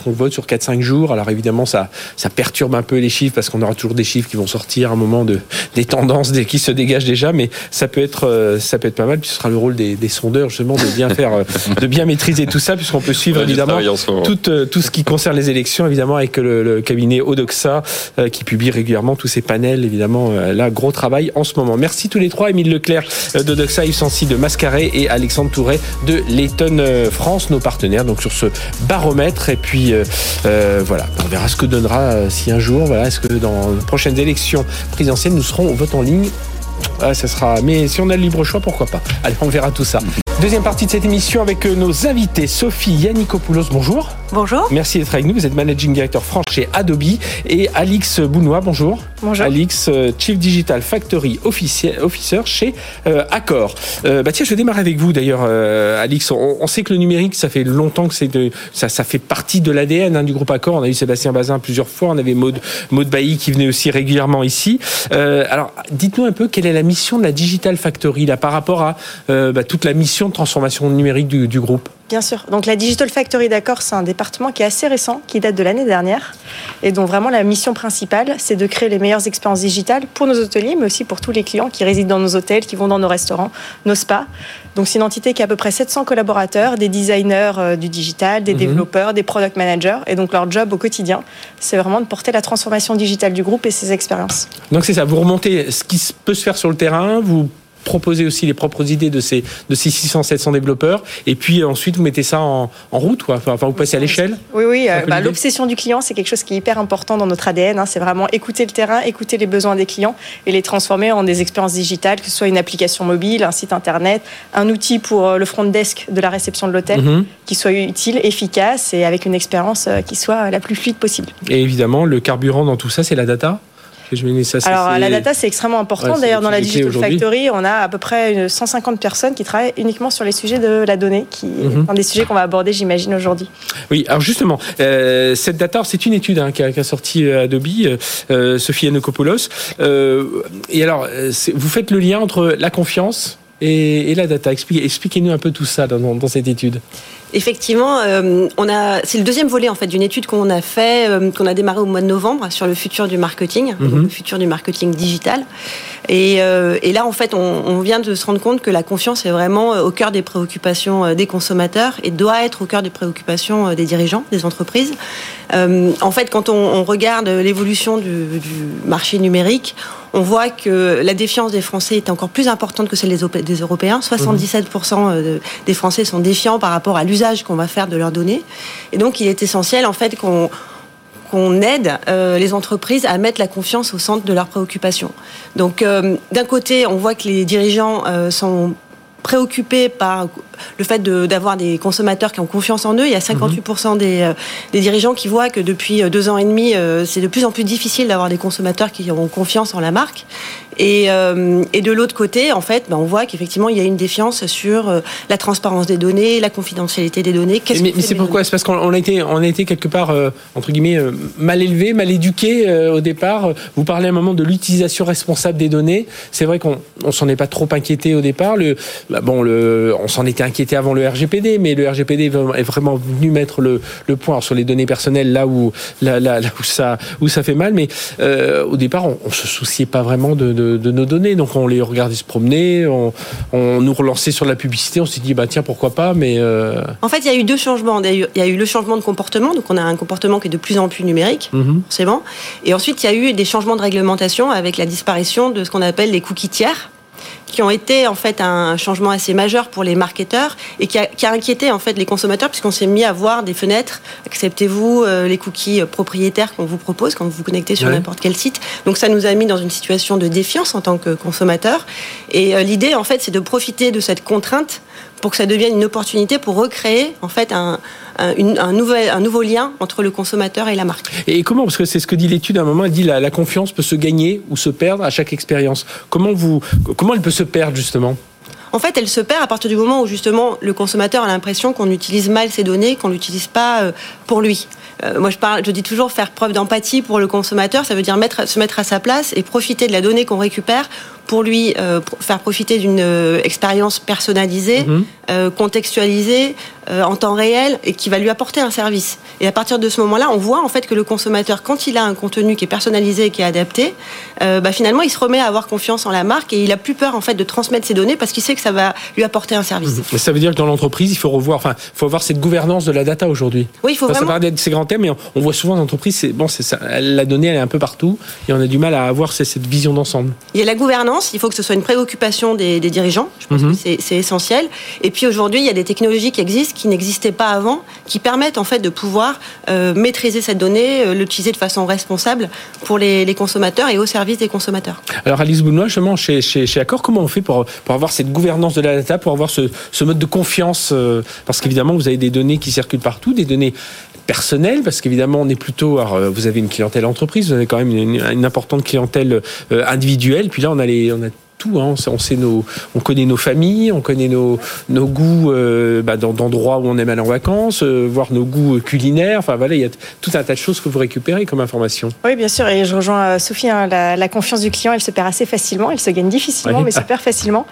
on vote sur 4-5 jours. Alors évidemment, ça, ça perturbe un peu les chiffres parce qu'on aura toujours des chiffres qui vont sortir à un moment de des tendances des, qui se dégagent déjà, mais ça peut être euh, ça peut être pas mal. Puis ce sera le rôle des, des sondeurs justement de bien faire, euh, de bien maîtriser tout ça, puisqu'on peut suivre Ouais, évidemment tout, euh, tout ce qui concerne les élections, évidemment, avec le, le cabinet Odoxa, euh, qui publie régulièrement tous ces panels, évidemment. euh, là, gros travail en ce moment. Merci tous les trois, Émile Leclerc d'Odoxa, Yves Sancy de Mascaret et Alexandre Touret de Layton France, nos partenaires, donc sur ce baromètre. Et puis, euh, voilà, on verra ce que donnera si un jour, voilà, est-ce que dans les prochaines élections présidentielles, nous serons au vote en ligne ah, ça sera. Mais si on a le libre choix, pourquoi pas? Allez, on verra tout ça. Deuxième partie de cette émission avec euh, nos invités. Sophie Yannikopoulos, bonjour. Bonjour. Merci d'être avec nous. Vous êtes Managing Director France chez Adobe. Et Alix Bounois, bonjour. Bonjour. Alix, euh, Chief Digital Factory Offici- Officer chez euh, Accor. Euh, bah tiens, je vais démarrer avec vous d'ailleurs, euh, Alix. On, on sait que le numérique, ça fait longtemps que c'est de, ça, ça fait partie de l'ADN hein, du groupe Accor. On a eu Sébastien Bazin plusieurs fois. On avait Maud, Maud Bailly qui venait aussi régulièrement ici. Euh, alors, dites-nous un peu quelle est la mission de la Digital Factory là par rapport à euh, bah, toute la mission de transformation numérique du, du groupe. Bien sûr. Donc la Digital Factory d'Accor, c'est un département qui est assez récent, qui date de l'année dernière, et dont vraiment la mission principale, c'est de créer les meilleures expériences digitales pour nos hôteliers, mais aussi pour tous les clients qui résident dans nos hôtels, qui vont dans nos restaurants, nos spas. Donc c'est une entité qui a à peu près 700 collaborateurs, des designers euh, du digital, des Mhm. développeurs, des product managers, et donc leur job au quotidien, c'est vraiment de porter la transformation digitale du groupe et ses expériences. Donc c'est ça, vous remontez ce qui peut se faire sur le terrain, vous proposez aussi les propres idées de ces, de ces 600, 700 développeurs, et puis euh, ensuite vous mettez ça en, en route, quoi. Enfin, vous passez à l'échelle. Oui, oui. Euh, bah. L'obsession du client, c'est quelque chose qui est hyper important dans notre ADN. hein. C'est vraiment écouter le terrain, écouter les besoins des clients et les transformer en des expériences digitales, que ce soit une application mobile, un site internet, un outil pour euh, le front desk de la réception de l'hôtel, Mhm. qui soit utile, efficace et avec une expérience qui soit la plus fluide possible. Et évidemment, le carburant dans tout ça, c'est la data. Ça, Alors la data, c'est extrêmement important. Ouais, D'ailleurs, dans la Digital. Factory, on a à peu près une 150 personnes qui travaillent uniquement sur les sujets de la donnée, qui est un des sujets qu'on va aborder, j'imagine, aujourd'hui. Oui, alors justement, euh, cette data, c'est une étude hein, qu'a qu'a sorti euh, Adobe, euh, euh, Sophie Yanokopoulos. Euh, et alors, vous faites le lien entre la confiance et, et la data. Expliquez- Expliquez-nous un peu tout ça dans cette étude. Effectivement, euh, on a, c'est le deuxième volet en fait d'une étude qu'on a fait, euh, qu'on a démarré au mois de novembre sur le futur du marketing, Mhm. le futur du marketing digital. Et, euh, et là, en fait, on, on vient de se rendre compte que la confiance est vraiment au cœur des préoccupations des consommateurs et doit être au cœur des préoccupations des dirigeants, des entreprises. En fait, quand on, on regarde l'évolution du, du marché numérique, on voit que la défiance des Français est encore plus importante que celle des, Opé- des Européens. 77% de- des Français sont défiants par rapport à l'usage qu'on va faire de leurs données. Et donc, il est essentiel, en fait, qu'on aide euh, les entreprises à mettre la confiance au centre de leurs préoccupations. Donc, euh, d'un côté, on voit que les dirigeants euh, sont préoccupés par le fait de- d'avoir des consommateurs qui ont confiance en eux. Il y a 58% des, euh, des dirigeants qui voient que depuis euh, deux ans et demi, euh, c'est de plus en plus difficile d'avoir des consommateurs qui ont confiance en la marque. Et, et de l'autre côté, en fait, ben, on voit qu'effectivement, il y a une défiance sur la transparence des données, la confidentialité des données. Mais, c'est pourquoi? C'est parce qu'on on a été, on a été quelque part entre guillemets mal élevé, mal éduqué au départ. Vous parlez à un moment de l'utilisation responsable des données. C'est vrai qu'on on s'en est pas trop inquiété au départ. Le, bah, bon, le, on s'en était inquiété avant le RGPD, mais le RGPD est vraiment venu mettre le, le point sur les données personnelles là où là, là, là où ça où ça fait mal. Mais euh, au départ, on, on se souciait pas vraiment de, de, de nos données, donc on les regardait se promener, on, on nous relançait sur la publicité. On s'est dit bah tiens pourquoi pas, mais euh, En fait, il y a eu deux changements. Il y a eu- le changement de comportement, donc on a un comportement qui est de plus en plus numérique, mhm. forcément. Et ensuite, il y a eu des changements de réglementation avec la disparition de ce qu'on appelle les cookies tiers, qui ont été en fait un changement assez majeur pour les marketeurs et qui a, qui a inquiété en fait les consommateurs puisqu'on s'est mis à voir des fenêtres. Acceptez-vous euh, les cookies propriétaires qu'on vous propose quand vous vous connectez sur n'importe quel site. Donc ça nous a mis dans une situation de défiance en tant que consommateur. Et euh, l'idée en fait c'est de profiter de cette contrainte pour que ça devienne une opportunité pour recréer en fait un, un, une- un nouvel, un nouveau lien entre le consommateur et la marque. Et comment Parce que c'est ce que dit l'étude à un moment. Elle dit la, la confiance peut se gagner ou se perdre à chaque expérience. Comment vous, comment elle peut se perdre justement? En fait, elle se perd à partir du moment où justement le consommateur a l'impression qu'on utilise mal ses données, qu'on l'utilise pas euh, pour lui. Euh, moi, je, parle, je dis toujours faire preuve d'empathie pour le consommateur. Ça veut dire mettre, se mettre à sa place et profiter de la donnée qu'on récupère pour lui euh, faire profiter d'une euh, expérience personnalisée, Mhm. euh, contextualisée, en temps réel et qui va lui apporter un service. Et à partir de ce moment-là, on voit en fait que le consommateur, quand il a un contenu qui est personnalisé et qui est adapté, bah, finalement, il se remet à avoir confiance en la marque et il a plus peur en fait de transmettre ses données parce qu'il sait que ça va lui apporter un service. Mais ça veut dire que dans l'entreprise, il faut revoir, enfin, faut avoir cette gouvernance de la data aujourd'hui. Oui, il faut Enfin, Ça vraiment. paraît être ces grands thèmes, mais on, voit souvent dans l'entreprise, c'est bon, c'est ça, la donnée, elle est un peu partout, et on a du mal à avoir cette vision d'ensemble. Il y a la gouvernance, il faut que ce soit une préoccupation des, des dirigeants, je pense Mhm. que c'est- c'est essentiel. Et puis aujourd'hui, il y a des technologies qui existent, qui n'existaient pas avant, qui permettent en fait de pouvoir euh, maîtriser cette donnée, euh, l'utiliser de façon responsable pour les, les consommateurs et au service des consommateurs. Alors Alice Bounois, justement, chez, chez, chez Accor, comment on fait pour, pour avoir cette gouvernance de la data, pour avoir ce, ce mode de confiance euh, Parce qu'évidemment, vous avez des données qui circulent partout, des données personnelles, parce qu'évidemment, on est plutôt... Alors, euh, vous avez une clientèle entreprise, vous avez quand même une, une importante clientèle euh, individuelle, puis là, on a, les, on a tout, hein, on, sait, nos, on connaît nos familles, on connaît nos, nos goûts euh, bah, dans d'endroits où on aime aller en vacances, euh, voir nos goûts euh, culinaires, enfin voilà, il y a tout un tas de choses que vous récupérez comme information. Oui, bien sûr, et je rejoins euh, Sophie, hein, la, la confiance du client, elle se perd assez facilement, elle se gagne difficilement, Oui. mais se perd facilement.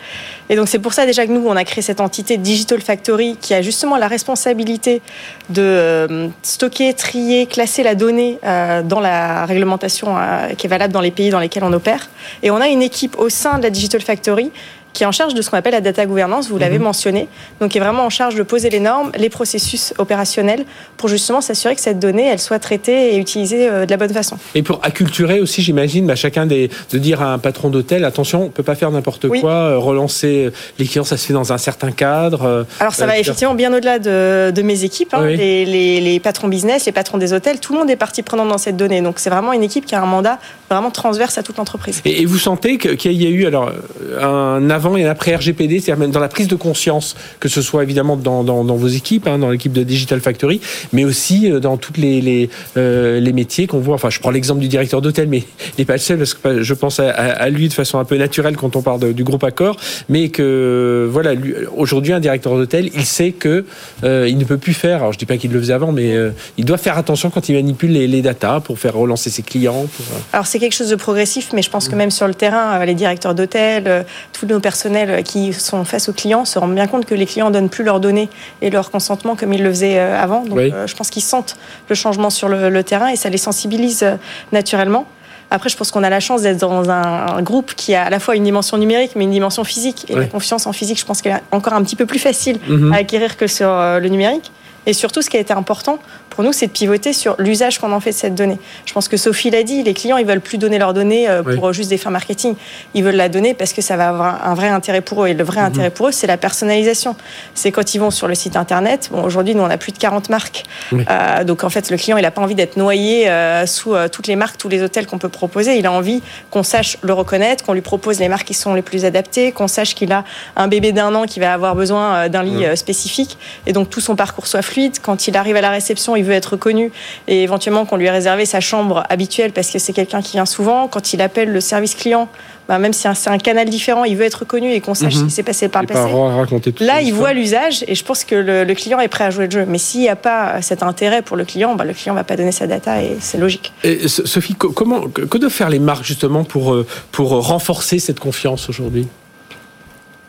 Et donc c'est pour ça déjà que nous, on a créé cette entité Digital Factory qui a justement la responsabilité de euh, stocker, trier, classer la donnée dans la réglementation qui est valable dans les pays dans lesquels on opère. Et on a une équipe au sein de la Digital Factory qui est en charge de ce qu'on appelle la data gouvernance, vous l'avez mentionné, donc qui est vraiment en charge de poser les normes, les processus opérationnels pour justement s'assurer que cette donnée, elle soit traitée et utilisée euh, de la bonne façon. Et pour acculturer aussi, j'imagine, bah, chacun des, de dire à un patron d'hôtel, attention, on peut pas faire n'importe Oui. quoi, euh, relancer les clients, ça se fait dans un certain cadre. euh, Alors ça Euh, va effectivement bien au-delà de, de mes équipes, hein. Oui. les, les- les patrons business, les patrons des hôtels, tout le monde est partie prenante dans cette donnée. Donc c'est vraiment une équipe qui a un mandat vraiment transverse à toute l'entreprise. Et, et vous sentez qu'il y a eu alors euh, un avant et après RGPD, c'est-à-dire même dans la prise de conscience, que ce soit évidemment dans, vos équipes, hein, dans l'équipe de Digital Factory, mais aussi euh, dans tous euh, les métiers qu'on voit. Enfin, je prends l'exemple du directeur d'hôtel, mais il n'est pas le seul, parce que je pense à, lui de façon un peu naturelle quand on parle du groupe Accor, mais que voilà, aujourd'hui, un directeur d'hôtel, il sait que euh, il ne peut plus faire. Alors, je dis pas qu'il le faisait avant, mais euh, il doit faire attention quand il manipule les, datas pour faire relancer ses clients. Euh, Alors c'est quelque chose de progressif, mais je pense que même sur le terrain, euh, les directeurs d'hôtel, euh, tous nos personnels euh, qui sont face aux clients se rendent bien compte que les clients donnent plus leurs données et leur consentement comme ils le faisaient euh, avant. Donc Oui. euh, je pense qu'ils sentent le changement sur le, le terrain et ça les sensibilise euh, naturellement. Après, je pense qu'on a la chance d'être dans un, groupe qui a à la fois une dimension numérique, mais une dimension physique. Et la confiance en physique, je pense qu'elle est encore un petit peu plus facile Mhm. à acquérir que sur le numérique. Et surtout, ce qui a été important pour nous, c'est de pivoter sur l'usage qu'on en fait de cette donnée. Je pense que Sophie l'a dit, les clients, ils veulent plus donner leurs données euh, Oui. pour juste des fins marketing. Ils veulent la donner parce que ça va avoir un vrai intérêt pour eux. Et le vrai intérêt pour eux, c'est la personnalisation. C'est quand ils vont sur le site internet. Bon, aujourd'hui, nous, on a plus de 40 marques. Oui. Euh, donc, en fait, le client, il n'a pas envie d'être noyé euh, sous euh, toutes les marques, tous les hôtels qu'on peut proposer. Il a envie qu'on sache le reconnaître, qu'on lui propose les marques qui sont les plus adaptées, qu'on sache qu'il a un bébé d'un an qui va avoir besoin d'un lit spécifique. Et donc, tout son parcours soit fluide. Quand il arrive à la réception, il veut être reconnu et éventuellement qu'on lui ait réservé sa chambre habituelle parce que c'est quelqu'un qui vient souvent. Quand il appelle le service client, bah, même si c'est un- canal différent, il veut être reconnu et qu'on sache Mhm. ce qui s'est passé par le pas passé. Là, il voit l'usage et je pense que le, le client est prêt à jouer le jeu. Mais s'il n'y a pas cet intérêt pour le client, bah, le client va pas donner sa data et c'est logique. Et, So- Sophie, co- comment, que doivent faire les marques justement pour, euh, pour renforcer cette confiance aujourd'hui?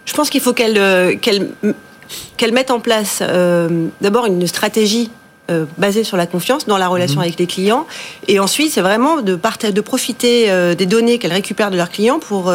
Je pense qu'il faut qu'elle euh, qu'elle mette en place euh, d'abord une stratégie euh, basée sur la confiance dans la relation avec les clients et ensuite c'est vraiment de, profiter euh, des données qu'elle récupère de leurs clients pour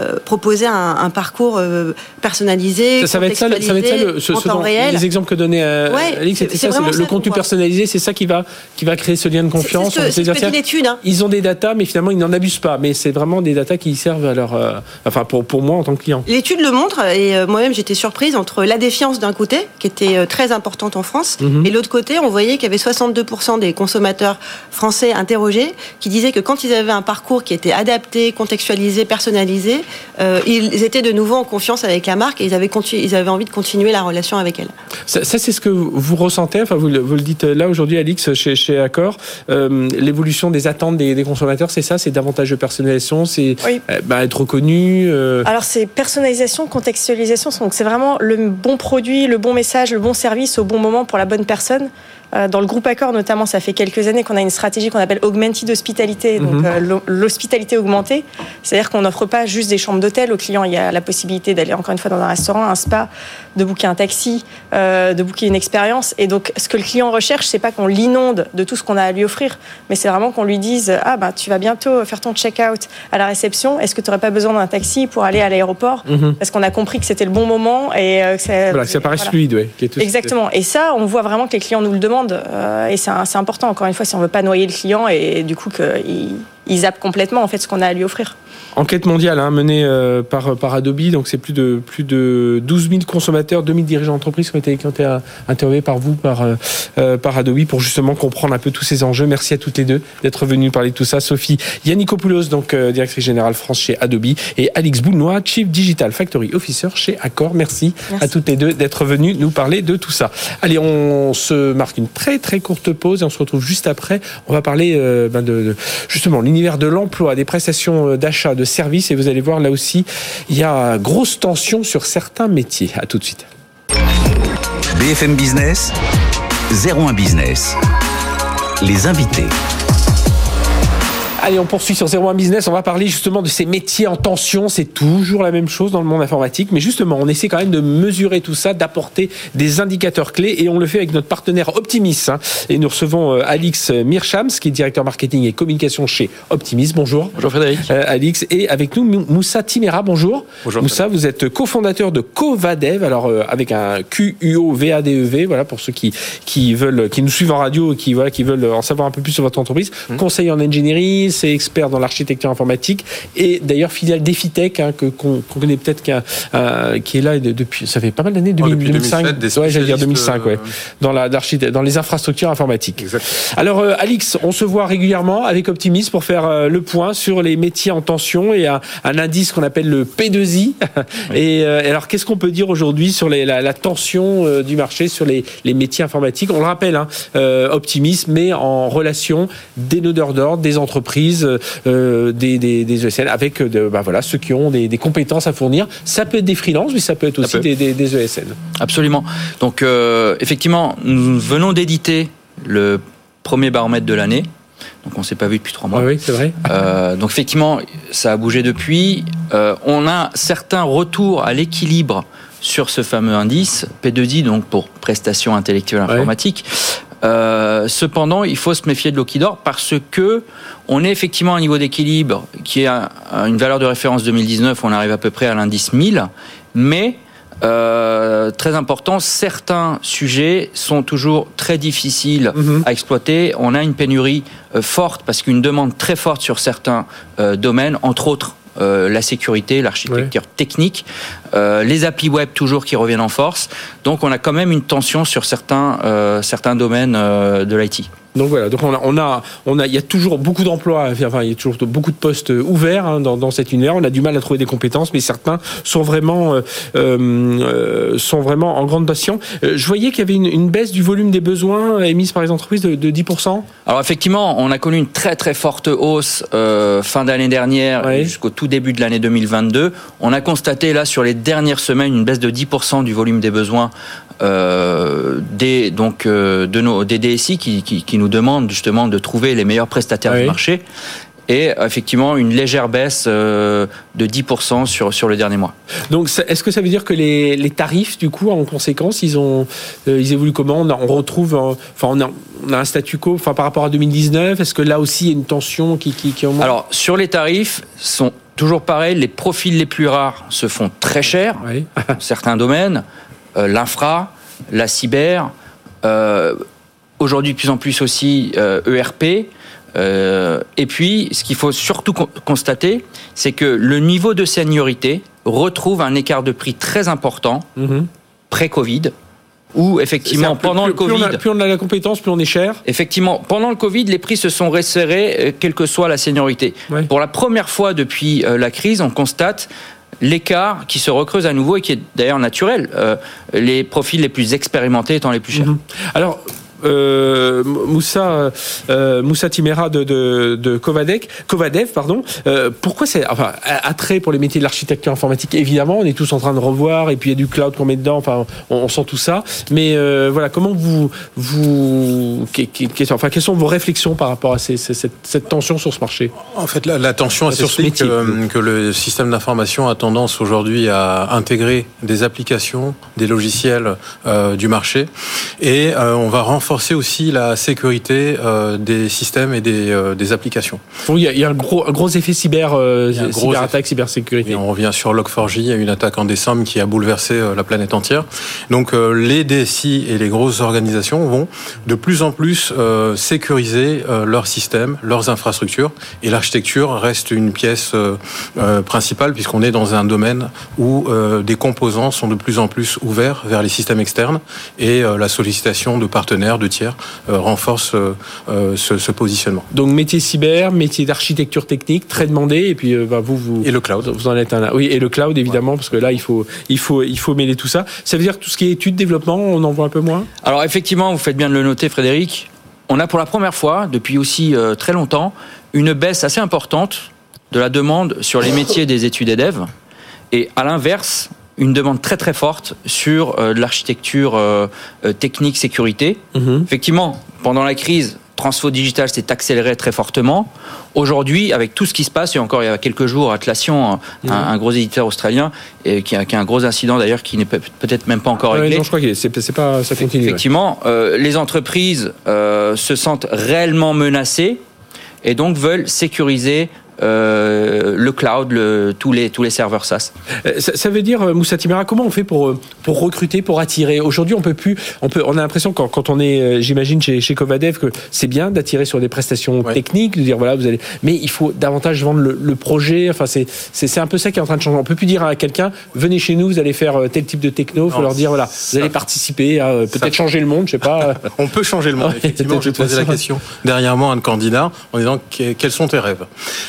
euh, proposer un, un parcours euh, personnalisé, Ça, ça va être ça, le- ça va être ça le, ce, en ce temps réel. les exemples que donnait euh, Ouais, Alix, c'était ça, le, le contenu personnalisé, c'est ça qui va qui va créer ce lien de confiance. c'est ce dit l'étude, hein. Ils ont des datas, mais finalement ils n'en abusent pas. Mais c'est vraiment des datas qui servent à leur, enfin pour pour moi en tant que client. L'étude le montre et moi-même j'étais surprise entre la défiance d'un côté qui était très importante en France Mhm. et l'autre côté on voyait qu'il y avait 62% des consommateurs français interrogés qui disaient que quand ils avaient un parcours qui était adapté, contextualisé, personnalisé, euh, ils étaient de nouveau en confiance avec la marque et ils avaient, continu- ils avaient envie de continuer la relation avec elle. Ça, ça, c'est ce que vous ressentez. Enfin vous le, vous le dites là aujourd'hui, Alix, chez chez Accor. Euh, L'évolution des attentes des, des consommateurs, c'est ça, c'est davantage de personnalisation, c'est Oui. euh, bah, être reconnu. euh, Alors c'est personnalisation, contextualisation, donc c'est vraiment le bon produit, le bon message, le bon service au bon moment pour la bonne personne. Euh, Dans le groupe Accor notamment, ça fait quelques années qu'on a une stratégie qu'on appelle augmented hospitality, donc Mhm. euh, l'ho- l'hospitalité augmentée. C'est-à-dire qu'on n'offre pas juste des chambres d'hôtel aux clients, il y a la possibilité d'aller encore une fois dans un restaurant, un spa, de booker un taxi, euh, de booker une expérience. Et donc ce que le client recherche, c'est pas qu'on l'inonde de tout ce qu'on a à lui offrir, mais c'est vraiment qu'on lui dise ah bah tu vas bientôt faire ton check-out à la réception. Est-ce que tu n'aurais pas besoin d'un taxi pour aller à l'aéroport mhm. Parce qu'on a compris que c'était le bon moment et euh, que ça, Voilà, que ça paraisse voilà. fluide, ouais. qui est tout- Exactement. Et ça, on voit vraiment que les clients nous le demandent. euh, et c'est important, encore une fois, si on veut pas noyer le client et, du coup qu'il il zappe complètement en fait ce qu'on a à lui offrir. Enquête mondiale hein, menée euh, par, par Adobe, donc c'est plus de, plus de 12 000 consommateurs, 2 000 dirigeants d'entreprise qui ont été, euh, interviewés par vous, par, euh, par Adobe, pour justement comprendre un peu tous ces enjeux. Merci à toutes les deux d'être venues nous parler de tout ça. Sophie Yannikopoulos, donc euh, directrice générale France chez Adobe, et Alix Boulnois, Chief Digital Factory Officer chez Accor. Merci, Merci. à toutes les deux d'être venues nous parler de tout ça. Allez, on se marque une très très courte pause et on se retrouve juste après. On va parler ben, de, de- justement de l'emploi, des prestations euh, d'achat, de services, et vous allez voir là aussi, il y a grosse tension sur certains métiers. À tout de suite. BFM Business, 01 Business. Les invités. Allez, on poursuit sur 01 Business. On va parler justement de ces métiers en tension. C'est toujours la même chose dans le monde informatique. Mais justement, on essaie quand même de mesurer tout ça, d'apporter des indicateurs clés. Et on le fait avec notre partenaire Optimis. hein. Et nous recevons euh, Alix Mirchams, qui est directeur marketing et communication chez Optimis. Bonjour. Bonjour Frédéric. Euh, Alix. Et avec nous, Mou- Moussa Timera. Bonjour. Bonjour. Moussa, vous êtes cofondateur de Covadev. Alors, euh, avec un Q-U-O-V-A-D-E-V. E Voilà, pour ceux qui, qui veulent, qui nous suivent en radio et qui, voilà, qui veulent en savoir un peu plus sur votre entreprise. Mmh. Conseiller en ingénierie, c'est expert dans l'architecture informatique et d'ailleurs filiale d'Efitech, hein, que, qu'on, connaît peut-être, qui, euh, qui est là de- depuis, ça fait pas mal d'années, 2000, depuis 2005. 2007, des ouais, j'allais dire spécialistes, 2005, ouais. euh, Dans la, dans les infrastructures informatiques. Alors, euh, Alix, on se voit régulièrement avec Optimis pour faire euh, le point sur les métiers en tension et un, un indice qu'on appelle le P2I. Et euh, alors, qu'est-ce qu'on peut dire aujourd'hui sur les- la, la tension du marché sur les, les métiers informatiques? On le rappelle, hein, Optimis met en relation des nodeurs d'ordre, des entreprises, euh, des, des, des ESN avec euh, de, bah voilà, ceux qui ont des, des compétences à fournir. Ça peut être des freelances, mais ça peut être aussi peut. des, des, ESN. Absolument. Donc euh, effectivement, nous venons d'éditer le premier baromètre de l'année. Donc on s'est pas vu depuis trois mois. Ah oui, c'est vrai. Euh, donc effectivement, ça a bougé depuis. Euh, on a certains retours à l'équilibre sur ce fameux indice P2I, donc pour prestations intellectuelles informatiques. Euh, cependant, il faut se méfier de l'eau qui dort parce que on est effectivement à un niveau d'équilibre qui est à une valeur de référence 2019. On arrive à peu près à l'indice 1000, mais euh, très important, certains sujets sont toujours très difficiles Mhm. à exploiter. On a une pénurie euh, forte parce qu'une demande très forte sur certains domaines, entre autres euh, la sécurité, l'architecture technique, euh, les applis web toujours qui reviennent en force. Donc on a quand même une tension sur certains euh, certains domaines euh, de l'IT. Donc voilà, donc on a, on a, on a, il y a toujours beaucoup d'emplois, enfin il y a toujours beaucoup de postes ouverts hein, dans, dans cet univers. On a du mal à trouver des compétences, mais certains sont vraiment, euh, euh, sont vraiment en grande passion. Euh, je voyais qu'il y avait une, une baisse du volume des besoins émis par les entreprises de, de 10%. Alors effectivement, on a connu une très très forte hausse euh, fin d'année dernière jusqu'au tout début de l'année 2022. On a constaté là sur les dernières semaines une baisse de 10% du volume des besoins euh, des donc euh, de nos des DSI qui, qui, qui nous demandent justement de trouver les meilleurs prestataires du marché et effectivement une légère baisse euh, de 10% sur sur le dernier mois. Donc est-ce que ça veut dire que les, les tarifs, du coup, en conséquence, ils ont, euh, ils évoluent comment? On, a- on retrouve, euh, enfin on a, on a un statu quo, enfin par rapport à 2019. Est-ce que là aussi il y a une tension qui, qui, qui augmente? Alors sur les tarifs sont toujours pareil, les profils les plus rares se font très chers. Oui. certains domaines, euh, l'infra, la cyber, euh, aujourd'hui de plus en plus aussi euh, ERP. Euh, et puis, ce qu'il faut surtout con- constater, c'est que le niveau de seniorité retrouve un écart de prix très important Mhm. pré-Covid, où effectivement pendant plus, le Covid, Plus on, a, plus on a la compétence, plus on est cher. Effectivement, pendant le Covid, les prix se sont resserrés, euh, quelle que soit la seniorité. Ouais. Pour la première fois depuis la crise, on constate l'écart qui se recreuse à nouveau et qui est d'ailleurs naturel. Euh, les profils les plus expérimentés étant les plus chers. Mhm. Alors, euh, Moussa, euh, Moussa Timera de, de, Covadev, pardon. Euh, pourquoi c'est enfin attrait pour les métiers de l'architecture informatique? Évidemment, on est tous en train de revoir et puis il y a du cloud qu'on met dedans. Enfin, on, on sent tout ça. Mais voilà, comment vous vous enfin quelles sont vos réflexions par rapport à ces- ces- cette, cette tension sur ce marché? En fait, la, la tension elle Sur ce s'explique que, que le système d'information a tendance aujourd'hui à intégrer des applications, des logiciels du marché, et on va renforcer aussi la sécurité euh, des systèmes et des, euh, des applications. Il y a, il y a un gros un gros effet cyber euh, cyberattaque, cybersécurité. Et on revient sur Log4j, il y a eu une attaque en décembre qui a bouleversé la planète entière. Donc les DSI et les grosses organisations vont de plus en plus sécuriser leurs systèmes, leurs infrastructures, et l'architecture reste une pièce principale puisqu'on est dans un domaine où des composants sont de plus en plus ouverts vers les systèmes externes et la sollicitation de partenaires, de tiers, euh, renforce euh, euh, ce, ce positionnement. Donc métier cyber, métier d'architecture technique, très demandé. Et puis euh, bah, vous, vous Et le cloud. Vous en êtes un. Oui, et le cloud évidemment, parce que là il faut, il faut, il faut mêler tout ça. Ça veut dire que tout ce qui est études, développement, on en voit un peu moins? Alors effectivement, vous faites bien de le noter, Frédéric. On a pour la première fois, depuis aussi euh, très longtemps, une baisse assez importante de la demande sur les métiers des études et dev. Et à l'inverse, une demande très très forte sur euh, l'architecture euh, euh, technique sécurité. Effectivement, pendant la crise, Transfo Digital s'est accéléré très fortement. Aujourd'hui, avec tout ce qui se passe, et encore il y a quelques jours, Atlassian, un, un gros éditeur australien, et qui, a, qui a un gros incident d'ailleurs qui n'est peut- peut-être même pas encore Ouais, réglé. non, je crois que c'est pas, ça continue. ouais. Effectivement, euh, les entreprises se sentent réellement menacées et donc veulent sécuriser euh, le cloud, le- tous, les, tous les serveurs SaaS. Euh, Ça, ça veut dire, euh, Moussa Timera, comment on fait pour, pour recruter, pour attirer? Aujourd'hui, on peut plus. On, peut, on a l'impression, quand, quand on est, j'imagine, chez, chez Covadev, que c'est bien d'attirer sur des prestations Ouais. techniques, de dire voilà, vous allez. Mais il faut davantage vendre le, le projet. Enfin, c'est un peu ça qui est en train de changer. On peut plus dire à quelqu'un venez chez nous, vous allez faire tel type de techno. Il faut Non, leur dire voilà, ça- vous allez participer à peut-être changer le monde, je sais pas. On peut changer le monde. Ouais, Effectivement, j'ai posé la question derrière moi à un candidat en disant que- quels sont tes rêves?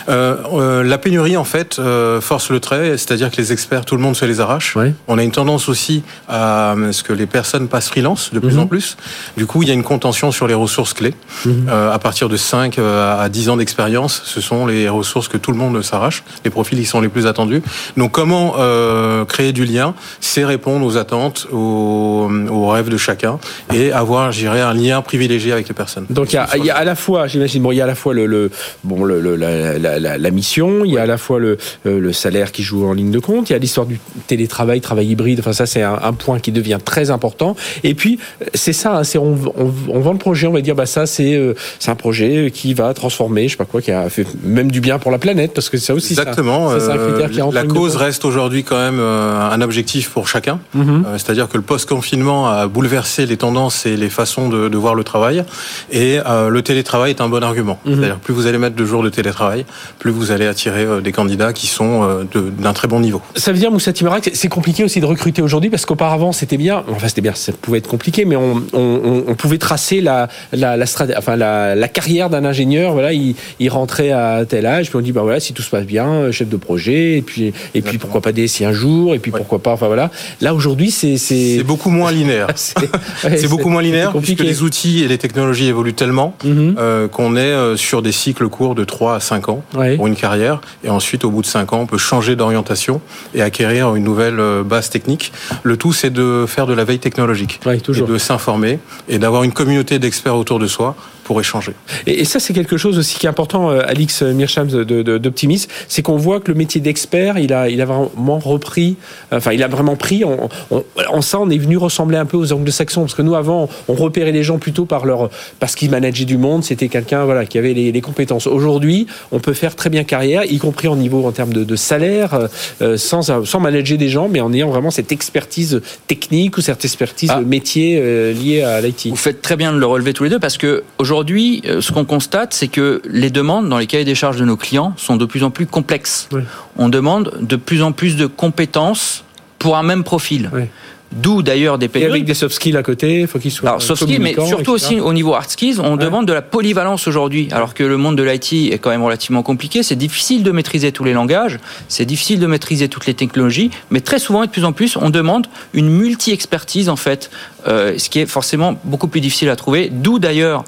Euh, euh, la pénurie, en fait, euh, force le trait, c'est-à-dire que les experts, tout le monde se les arrache. Ouais. On a une tendance aussi à euh, ce que les personnes passent freelance de plus Mhm. en plus. Du coup, il y a une contention sur les ressources clés. Mhm. Euh, à partir de 5 euh, à 10 ans d'expérience, ce sont les ressources que tout le monde s'arrache. Les profils qui sont les plus attendus. Donc, comment euh, créer du lien? C'est répondre aux attentes, aux, aux rêves de chacun et avoir, je dirais, un lien privilégié avec les personnes. Donc il y a, il y a à la fois, j'imagine, bon, il y a à la fois le, le bon le, le- la, la, la, la mission, il y a à la fois le, euh, le salaire qui joue en ligne de compte, il y a l'histoire du télétravail, travail hybride. Enfin ça c'est un, un point qui devient très important. Et puis c'est ça, hein, c'est on, on, on vend le projet, on va dire bah ça c'est euh, c'est un projet qui va transformer, je sais pas quoi, qui a fait même du bien pour la planète parce que ça aussi ça. Exactement. Ça, c'est un euh, critère qui la cause reste aujourd'hui quand même euh, un objectif pour chacun. Mhm. Euh, C'est-à-dire que le post-confinement a bouleversé les tendances et les façons de, de voir le travail. Et euh, le télétravail est un bon argument. Mhm. C'est-à-dire plus vous allez mettre de jours de télétravail, plus vous allez attirer euh, des candidats qui sont euh, d'un très bon niveau. Ça veut dire, Moussa Timera, que c'est compliqué aussi de recruter aujourd'hui parce qu'auparavant c'était bien, enfin c'était bien, ça pouvait être compliqué, mais on, on, on- on pouvait tracer la, la, la, strate- enfin, la, la carrière d'un ingénieur. Voilà, il, il rentrait à tel âge, puis on dit bah voilà, si tout se passe bien, euh, chef de projet, et puis et puis pourquoi pas DSI un jour, et puis Ouais. pourquoi pas, enfin voilà. Là aujourd'hui c'est c'est beaucoup moins linéaire. c'est ouais, beaucoup moins linéaire puisque les outils et les technologies évoluent tellement Mhm. euh, qu'on est sur des cycles courts de 3 à 5 ans Ouais. Pour une carrière. Et ensuite, au bout de 5 ans, on peut changer d'orientation et acquérir une nouvelle euh, base technique. Le tout, c'est de faire de la veille technologique. Ouais, Et de s'informer et d'avoir une communauté d'experts autour de soi pour échanger. Et, ça, c'est quelque chose aussi qui est important, euh, Alix Mircham d'Optimis, c'est qu'on voit que le métier d'expert, il a, il a vraiment repris, enfin, il a vraiment pris. On, on- en ça, on est venu ressembler un peu aux anglo-saxons, parce que nous, avant, on repérait les gens plutôt par leur, parce qu'ils manageaient du monde, c'était quelqu'un, voilà, qui avait les, les compétences. Aujourd'hui, on peut faire faire très bien carrière, y compris en niveau en termes de, de salaire, euh, sans, sans manager des gens, mais en ayant vraiment cette expertise technique ou cette expertise Ah. métier euh, liée à l'IT. Vous faites très bien de le relever tous les deux parce que aujourd'hui, euh, ce qu'on constate, c'est que les demandes dans les cahiers des charges de nos clients sont de plus en plus complexes. Oui. On demande de plus en plus de compétences pour un même profil. Oui. D'où d'ailleurs des Et périodes. avec des soft skills à côté, il faut qu'ils soient Alors, soft skills, mais surtout etc. aussi au niveau hard skills, on demande de la polyvalence aujourd'hui. Alors que le monde de l'IT est quand même relativement compliqué, c'est difficile de maîtriser tous les langages, c'est difficile de maîtriser toutes les technologies, mais très souvent et de plus en plus, on demande une multi-expertise en fait, euh, ce qui est forcément beaucoup plus difficile à trouver. D'où d'ailleurs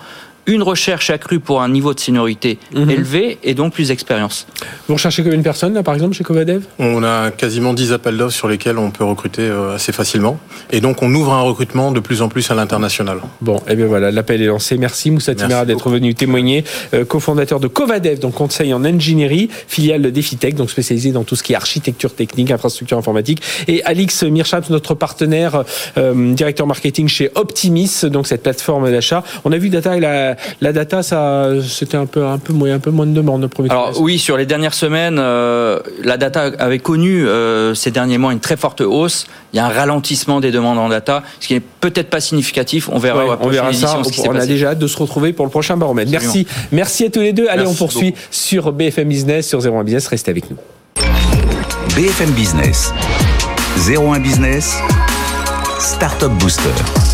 une recherche accrue pour un niveau de seniorité Mhm. élevé et donc plus d'expérience. Vous recherchez combien de personnes, là, par exemple, chez Covadev On a quasiment 10 appels d'offres sur lesquels on peut recruter euh, assez facilement. Et donc, on ouvre un recrutement de plus en plus à l'international. Bon, et bien voilà, l'appel est lancé. Merci Moussa Timera d'être venu témoigner, euh, cofondateur de Covadev, donc conseil en ingénierie, filiale de Defitech, donc spécialisé dans tout ce qui est architecture technique, infrastructure informatique. Et Alix Mirchaps, notre partenaire, euh, directeur marketing chez Optimis, donc cette plateforme d'achat. On a vu data et la, la data, ça, c'était un peu, un peu moins, un peu moins de demande le premier Alors trimestre. oui, sur les dernières semaines, euh, la data avait connu euh, ces derniers mois une très forte hausse. Il y a un ralentissement des demandes en data, ce qui n'est peut-être pas significatif. On verra. Ouais, on verra ça. ce qui s'est On a passé. déjà hâte de se retrouver pour le prochain baromètre. Merci. Absolument. Merci à tous les deux. Allez, Merci on poursuit beaucoup. sur BFM Business, sur 01 Business. Restez avec nous. BFM Business. 01 Business. Startup Booster.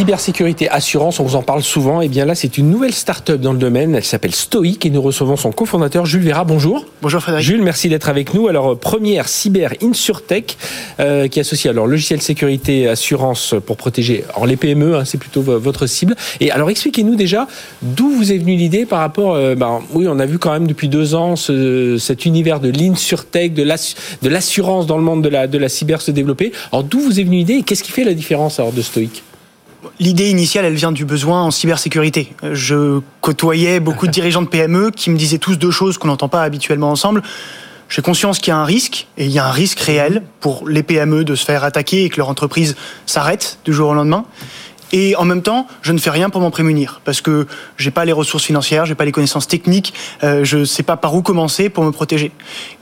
Cybersécurité, assurance, on vous en parle souvent. Et bien là, c'est une nouvelle start-up dans le domaine. Elle s'appelle Stoic et nous recevons son cofondateur Jules Vera. Bonjour. Bonjour Frédéric. Jules, merci d'être avec nous. Alors, euh, première cyber insurtech euh, qui associe alors logiciel sécurité assurance pour protéger alors les PME, hein, c'est plutôt vo- votre cible. Et alors, expliquez-nous déjà d'où vous est venue l'idée par rapport. euh, ben, oui, on a vu quand même depuis deux ans ce- cet univers de l'insurtech, de l'assurance dans le monde de la de la cyber se développer. Alors, d'où vous est venue l'idée et qu'est-ce qui fait la différence alors de Stoic? L'idée initiale, elle vient du besoin en cybersécurité. Je côtoyais beaucoup de dirigeants de PME qui me disaient tous deux choses qu'on n'entend pas habituellement ensemble. J'ai conscience qu'il y a un risque, et il y a un risque réel pour les PME de se faire attaquer et que leur entreprise s'arrête du jour au lendemain. Et en même temps, je ne fais rien pour m'en prémunir parce que j'ai pas les ressources financières, j'ai pas les connaissances techniques, euh, je sais pas par où commencer pour me protéger.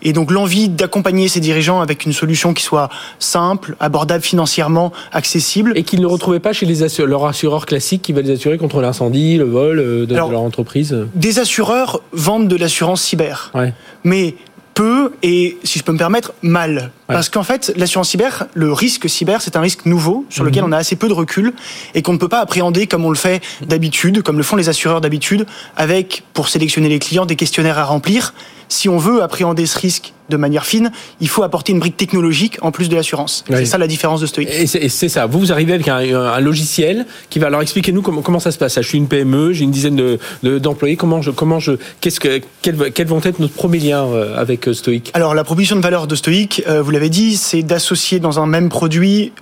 Et donc l'envie d'accompagner ces dirigeants avec une solution qui soit simple, abordable financièrement, accessible. Et qu'ils ne retrouvaient pas chez les assureurs, leurs assureurs classiques qui veulent les assurer contre l'incendie, le vol euh, de, de leur entreprise. Des assureurs vendent de l'assurance cyber, Ouais. mais peu et, si je peux me permettre, mal. Parce qu'en fait, l'assurance cyber, le risque cyber, c'est un risque nouveau sur lequel on a assez peu de recul et qu'on ne peut pas appréhender comme on le fait d'habitude, comme le font les assureurs d'habitude, avec, pour sélectionner les clients, des questionnaires à remplir. Si on veut appréhender ce risque de manière fine, il faut apporter une brique technologique en plus de l'assurance. Oui. C'est ça la différence de Stoic. Et c'est ça. Vous, vous arrivez avec un, un logiciel qui va. Alors, expliquez-nous comment, comment ça se passe. Je suis une PME, j'ai une dizaine de- de- d'employés. comment je, comment je, qu'est-ce que, quels, quels vont être notre premier lien euh, avec euh, Stoic Alors la proposition de valeur de Stoic, euh, vous l'avez dit, c'est d'associer dans un même produit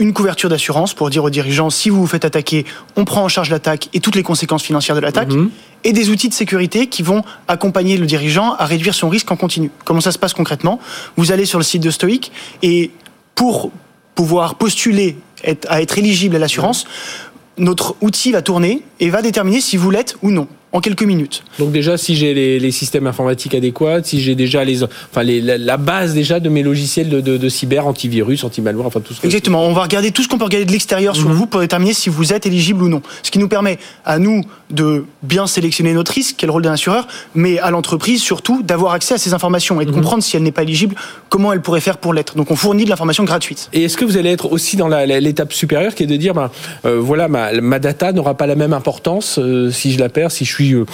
une couverture d'assurance pour dire aux dirigeants si vous vous faites attaquer, on prend en charge l'attaque et toutes les conséquences financières de l'attaque, Mhm. Et des outils de sécurité qui vont accompagner le dirigeant à réduire son risque en continu. Comment ça se passe concrètement? Vous allez sur le site de Stoic et pour pouvoir postuler à être éligible à l'assurance, notre outil va tourner et va déterminer si vous l'êtes ou non en quelques minutes. Donc déjà, si j'ai les, les systèmes informatiques adéquats, si j'ai déjà les, enfin les, la, la base déjà de mes logiciels de, de, de cyber, antivirus, anti-malware, enfin tout ce que Exactement. On va regarder tout ce qu'on peut regarder de l'extérieur sur vous pour déterminer si vous êtes éligible ou non. Ce qui nous permet à nous de bien sélectionner notre risque, qui est le rôle d'un assureur, mais à l'entreprise surtout d'avoir accès à ces informations et de comprendre si elle n'est pas éligible, comment elle pourrait faire pour l'être. Donc on fournit de l'information gratuite. Et est-ce que vous allez être aussi dans l'étape supérieure qui est de dire, ben, euh, voilà, ma, ma data n'aura pas la même importance euh, si je la perds, si je suis euh,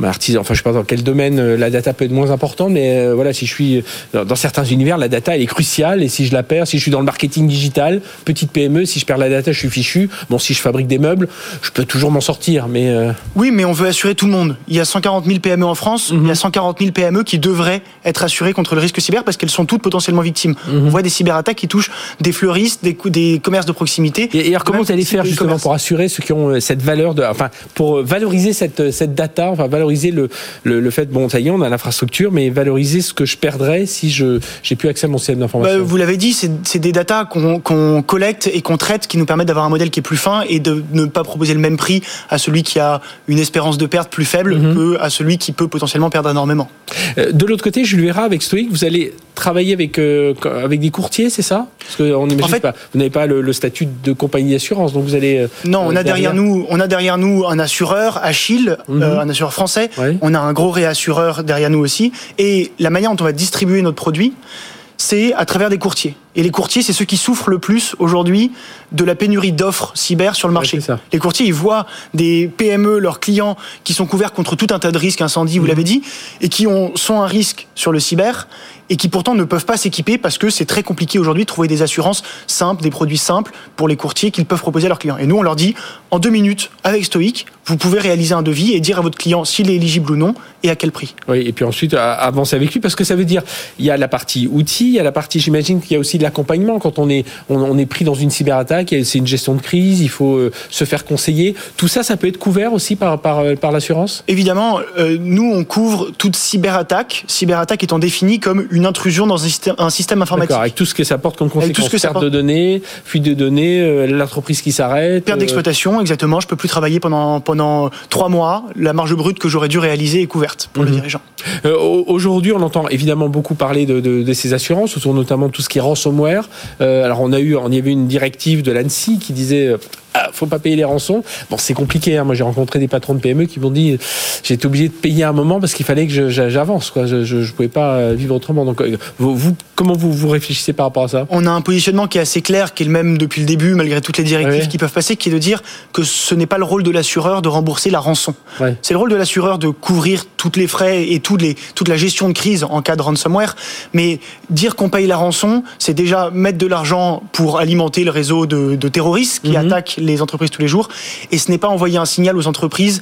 ben, artisan, enfin je sais pas dans quel domaine euh, la data peut être moins importante, mais euh, voilà, si je suis dans, dans certains univers, la data elle est cruciale et si je la perds, si je suis dans le marketing digital, petite PME, si je perds la data, je suis fichu. Bon, si je fabrique des meubles, je peux toujours m'en sortir, mais euh, Oui, mais on veut assurer tout le monde. Il y a 140 000 PME en France, il y a 140 000 PME qui devraient être assurées contre le risque cyber parce qu'elles sont toutes potentiellement victimes. On voit des cyberattaques qui touchent des fleuristes, des, commerces de proximité. Et, et alors, comment vous allez faire justement pour assurer ceux qui ont cette valeur de, enfin, pour valoriser cette, cette cette data, enfin valoriser le, le, le fait, bon, ça y est, on a l'infrastructure, mais valoriser ce que je perdrais si je j'ai plus accès à mon système d'information. Bah, vous l'avez dit, c'est des datas qu'on qu'on collecte et qu'on traite qui nous permettent d'avoir un modèle qui est plus fin et de ne pas proposer le même prix à celui qui a une espérance de perte plus faible Mhm. que à celui qui peut potentiellement perdre énormément. Euh, De l'autre côté, Jules Vera, avec Stoic, vous allez travailler avec, euh, avec des courtiers, c'est ça? Parce que on imagine En fait- pas, vous n'avez pas le, le statut de compagnie d'assurance, donc vous allez. euh, Non, on a derrière nous, on a derrière nous un assureur, Achille, Mhm. Euh, un assureur français. On a un gros réassureur derrière nous aussi. Et la manière dont on va distribuer notre produit, c'est à travers des courtiers. Et les courtiers, c'est ceux qui souffrent le plus aujourd'hui de la pénurie d'offres cyber sur le marché. les courtiers, ils voient des PME, leurs clients, qui sont couverts contre tout un tas de risques, incendie, Mhm. vous l'avez dit, et qui ont, sont un risque sur le cyber, et qui pourtant ne peuvent pas s'équiper parce que c'est très compliqué aujourd'hui de trouver des assurances simples, des produits simples pour les courtiers qu'ils peuvent proposer à leurs clients. Et nous, on leur dit, en deux minutes, avec Stoic, vous pouvez réaliser un devis et dire à votre client s'il est éligible ou non et à quel prix. Oui, et puis ensuite avancer avec lui, parce que ça veut dire il y a la partie outils, il y a la partie, j'imagine qu'il y a aussi de l'accompagnement quand on est on, on est pris dans une cyberattaque, c'est une gestion de crise, il faut euh, se faire conseiller. Tout ça, ça peut être couvert aussi par par euh, par l'assurance? Évidemment, euh, nous, on couvre toute cyberattaque, cyberattaque étant définie comme une intrusion dans un système, un système informatique. Avec tout ce que ça porte comme tout conséquence, ce que ça perte porte. de données, fuite de données, euh, l'entreprise qui s'arrête. Perte euh, d'exploitation, exactement. Je peux plus travailler pendant pendant trois mois. La marge brute que j'aurais dû réaliser est couverte pour le Mhm. dirigeant. Euh, au- Aujourd'hui, on entend évidemment beaucoup parler de, de, de ces assurances, autour notamment de tout ce qui est ransomware. Euh, alors, on a eu, on y avait une directive de l'ANSI qui disait, ah, faut pas payer les rançons. Bon, c'est compliqué. Hein. Moi, j'ai rencontré des patrons de PME qui m'ont dit, j'ai été obligé de payer un moment parce qu'il fallait que j'avance. Quoi, je, je, je pouvais pas euh, vivre autrement. Donc, euh, vous, vous, comment vous vous réfléchissez par rapport à ça? On a un positionnement qui est assez clair, qui est le même depuis le début, malgré toutes les directives Ouais. qui peuvent passer, qui est de dire que ce n'est pas le rôle de l'assureur de rembourser la rançon. Ouais. C'est le rôle de l'assureur de couvrir toutes les frais et toutes les, toute la gestion de crise en cas de ransomware. Mais dire qu'on paye la rançon, c'est déjà mettre de l'argent pour alimenter le réseau de, de terroristes qui Mhm. attaquent les entreprises tous les jours. Et ce n'est pas envoyer un signal aux entreprises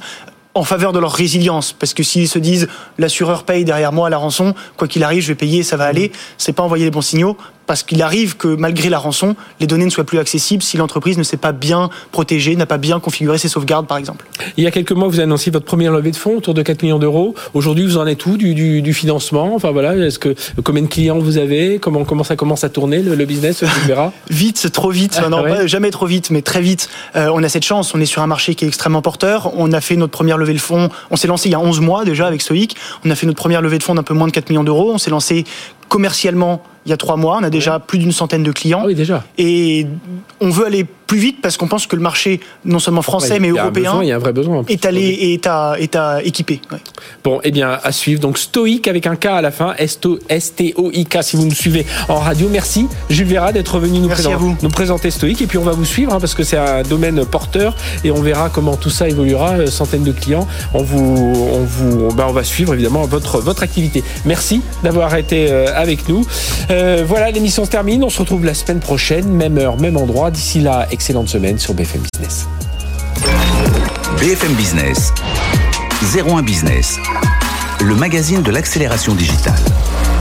en faveur de leur résilience. Parce que s'ils se disent l'assureur paye derrière moi la rançon, quoi qu'il arrive, je vais payer, ça va aller, c'est pas envoyer les bons signaux. Parce qu'il arrive que malgré la rançon, les données ne soient plus accessibles si l'entreprise ne s'est pas bien protégée, n'a pas bien configuré ses sauvegardes, par exemple. Il y a quelques mois, vous avez annoncé votre première levée de fonds autour de 4 millions d'euros. Aujourd'hui, vous en êtes où du, du, du financement? Enfin voilà, est-ce que combien de clients vous avez? Comment comment ça commence à tourner le, le business verra. Vite, trop vite. Ah, non, ouais. pas- jamais trop vite, mais très vite. Euh, on a cette chance. On est sur un marché qui est extrêmement porteur. On a fait notre première levée de fonds. On s'est lancé il y a 11 mois déjà avec Stoic. On a fait notre première levée de fonds d'un peu moins de 4 millions d'euros. On s'est lancé commercialement il y a 3 mois. On a déjà plus d'une centaine de clients. Ah oui, déjà. Et on veut aller plus vite parce qu'on pense que le marché, non seulement français, Ouais, mais européen, besoin, il y a un vrai besoin. est allé et est à, est à équiper. Ouais. Bon, eh bien, à suivre. Donc, Stoïque avec un K à la fin. S-T-O- S-T-O-I-K si vous nous suivez en radio. Merci, Jules Vera, d'être venu nous, présenter- nous présenter Stoïque. Et puis, on va vous suivre hein, parce que c'est un domaine porteur et on verra comment tout ça évoluera. Euh, Centaines de clients. On vous, on vous, ben, on va suivre évidemment votre, votre activité. Merci d'avoir été euh, avec nous. Euh, voilà, l'émission se termine. On se retrouve la semaine prochaine, même heure, même endroit. D'ici là, excellente semaine sur BFM Business. BFM Business, 01 Business, le magazine de l'accélération digitale.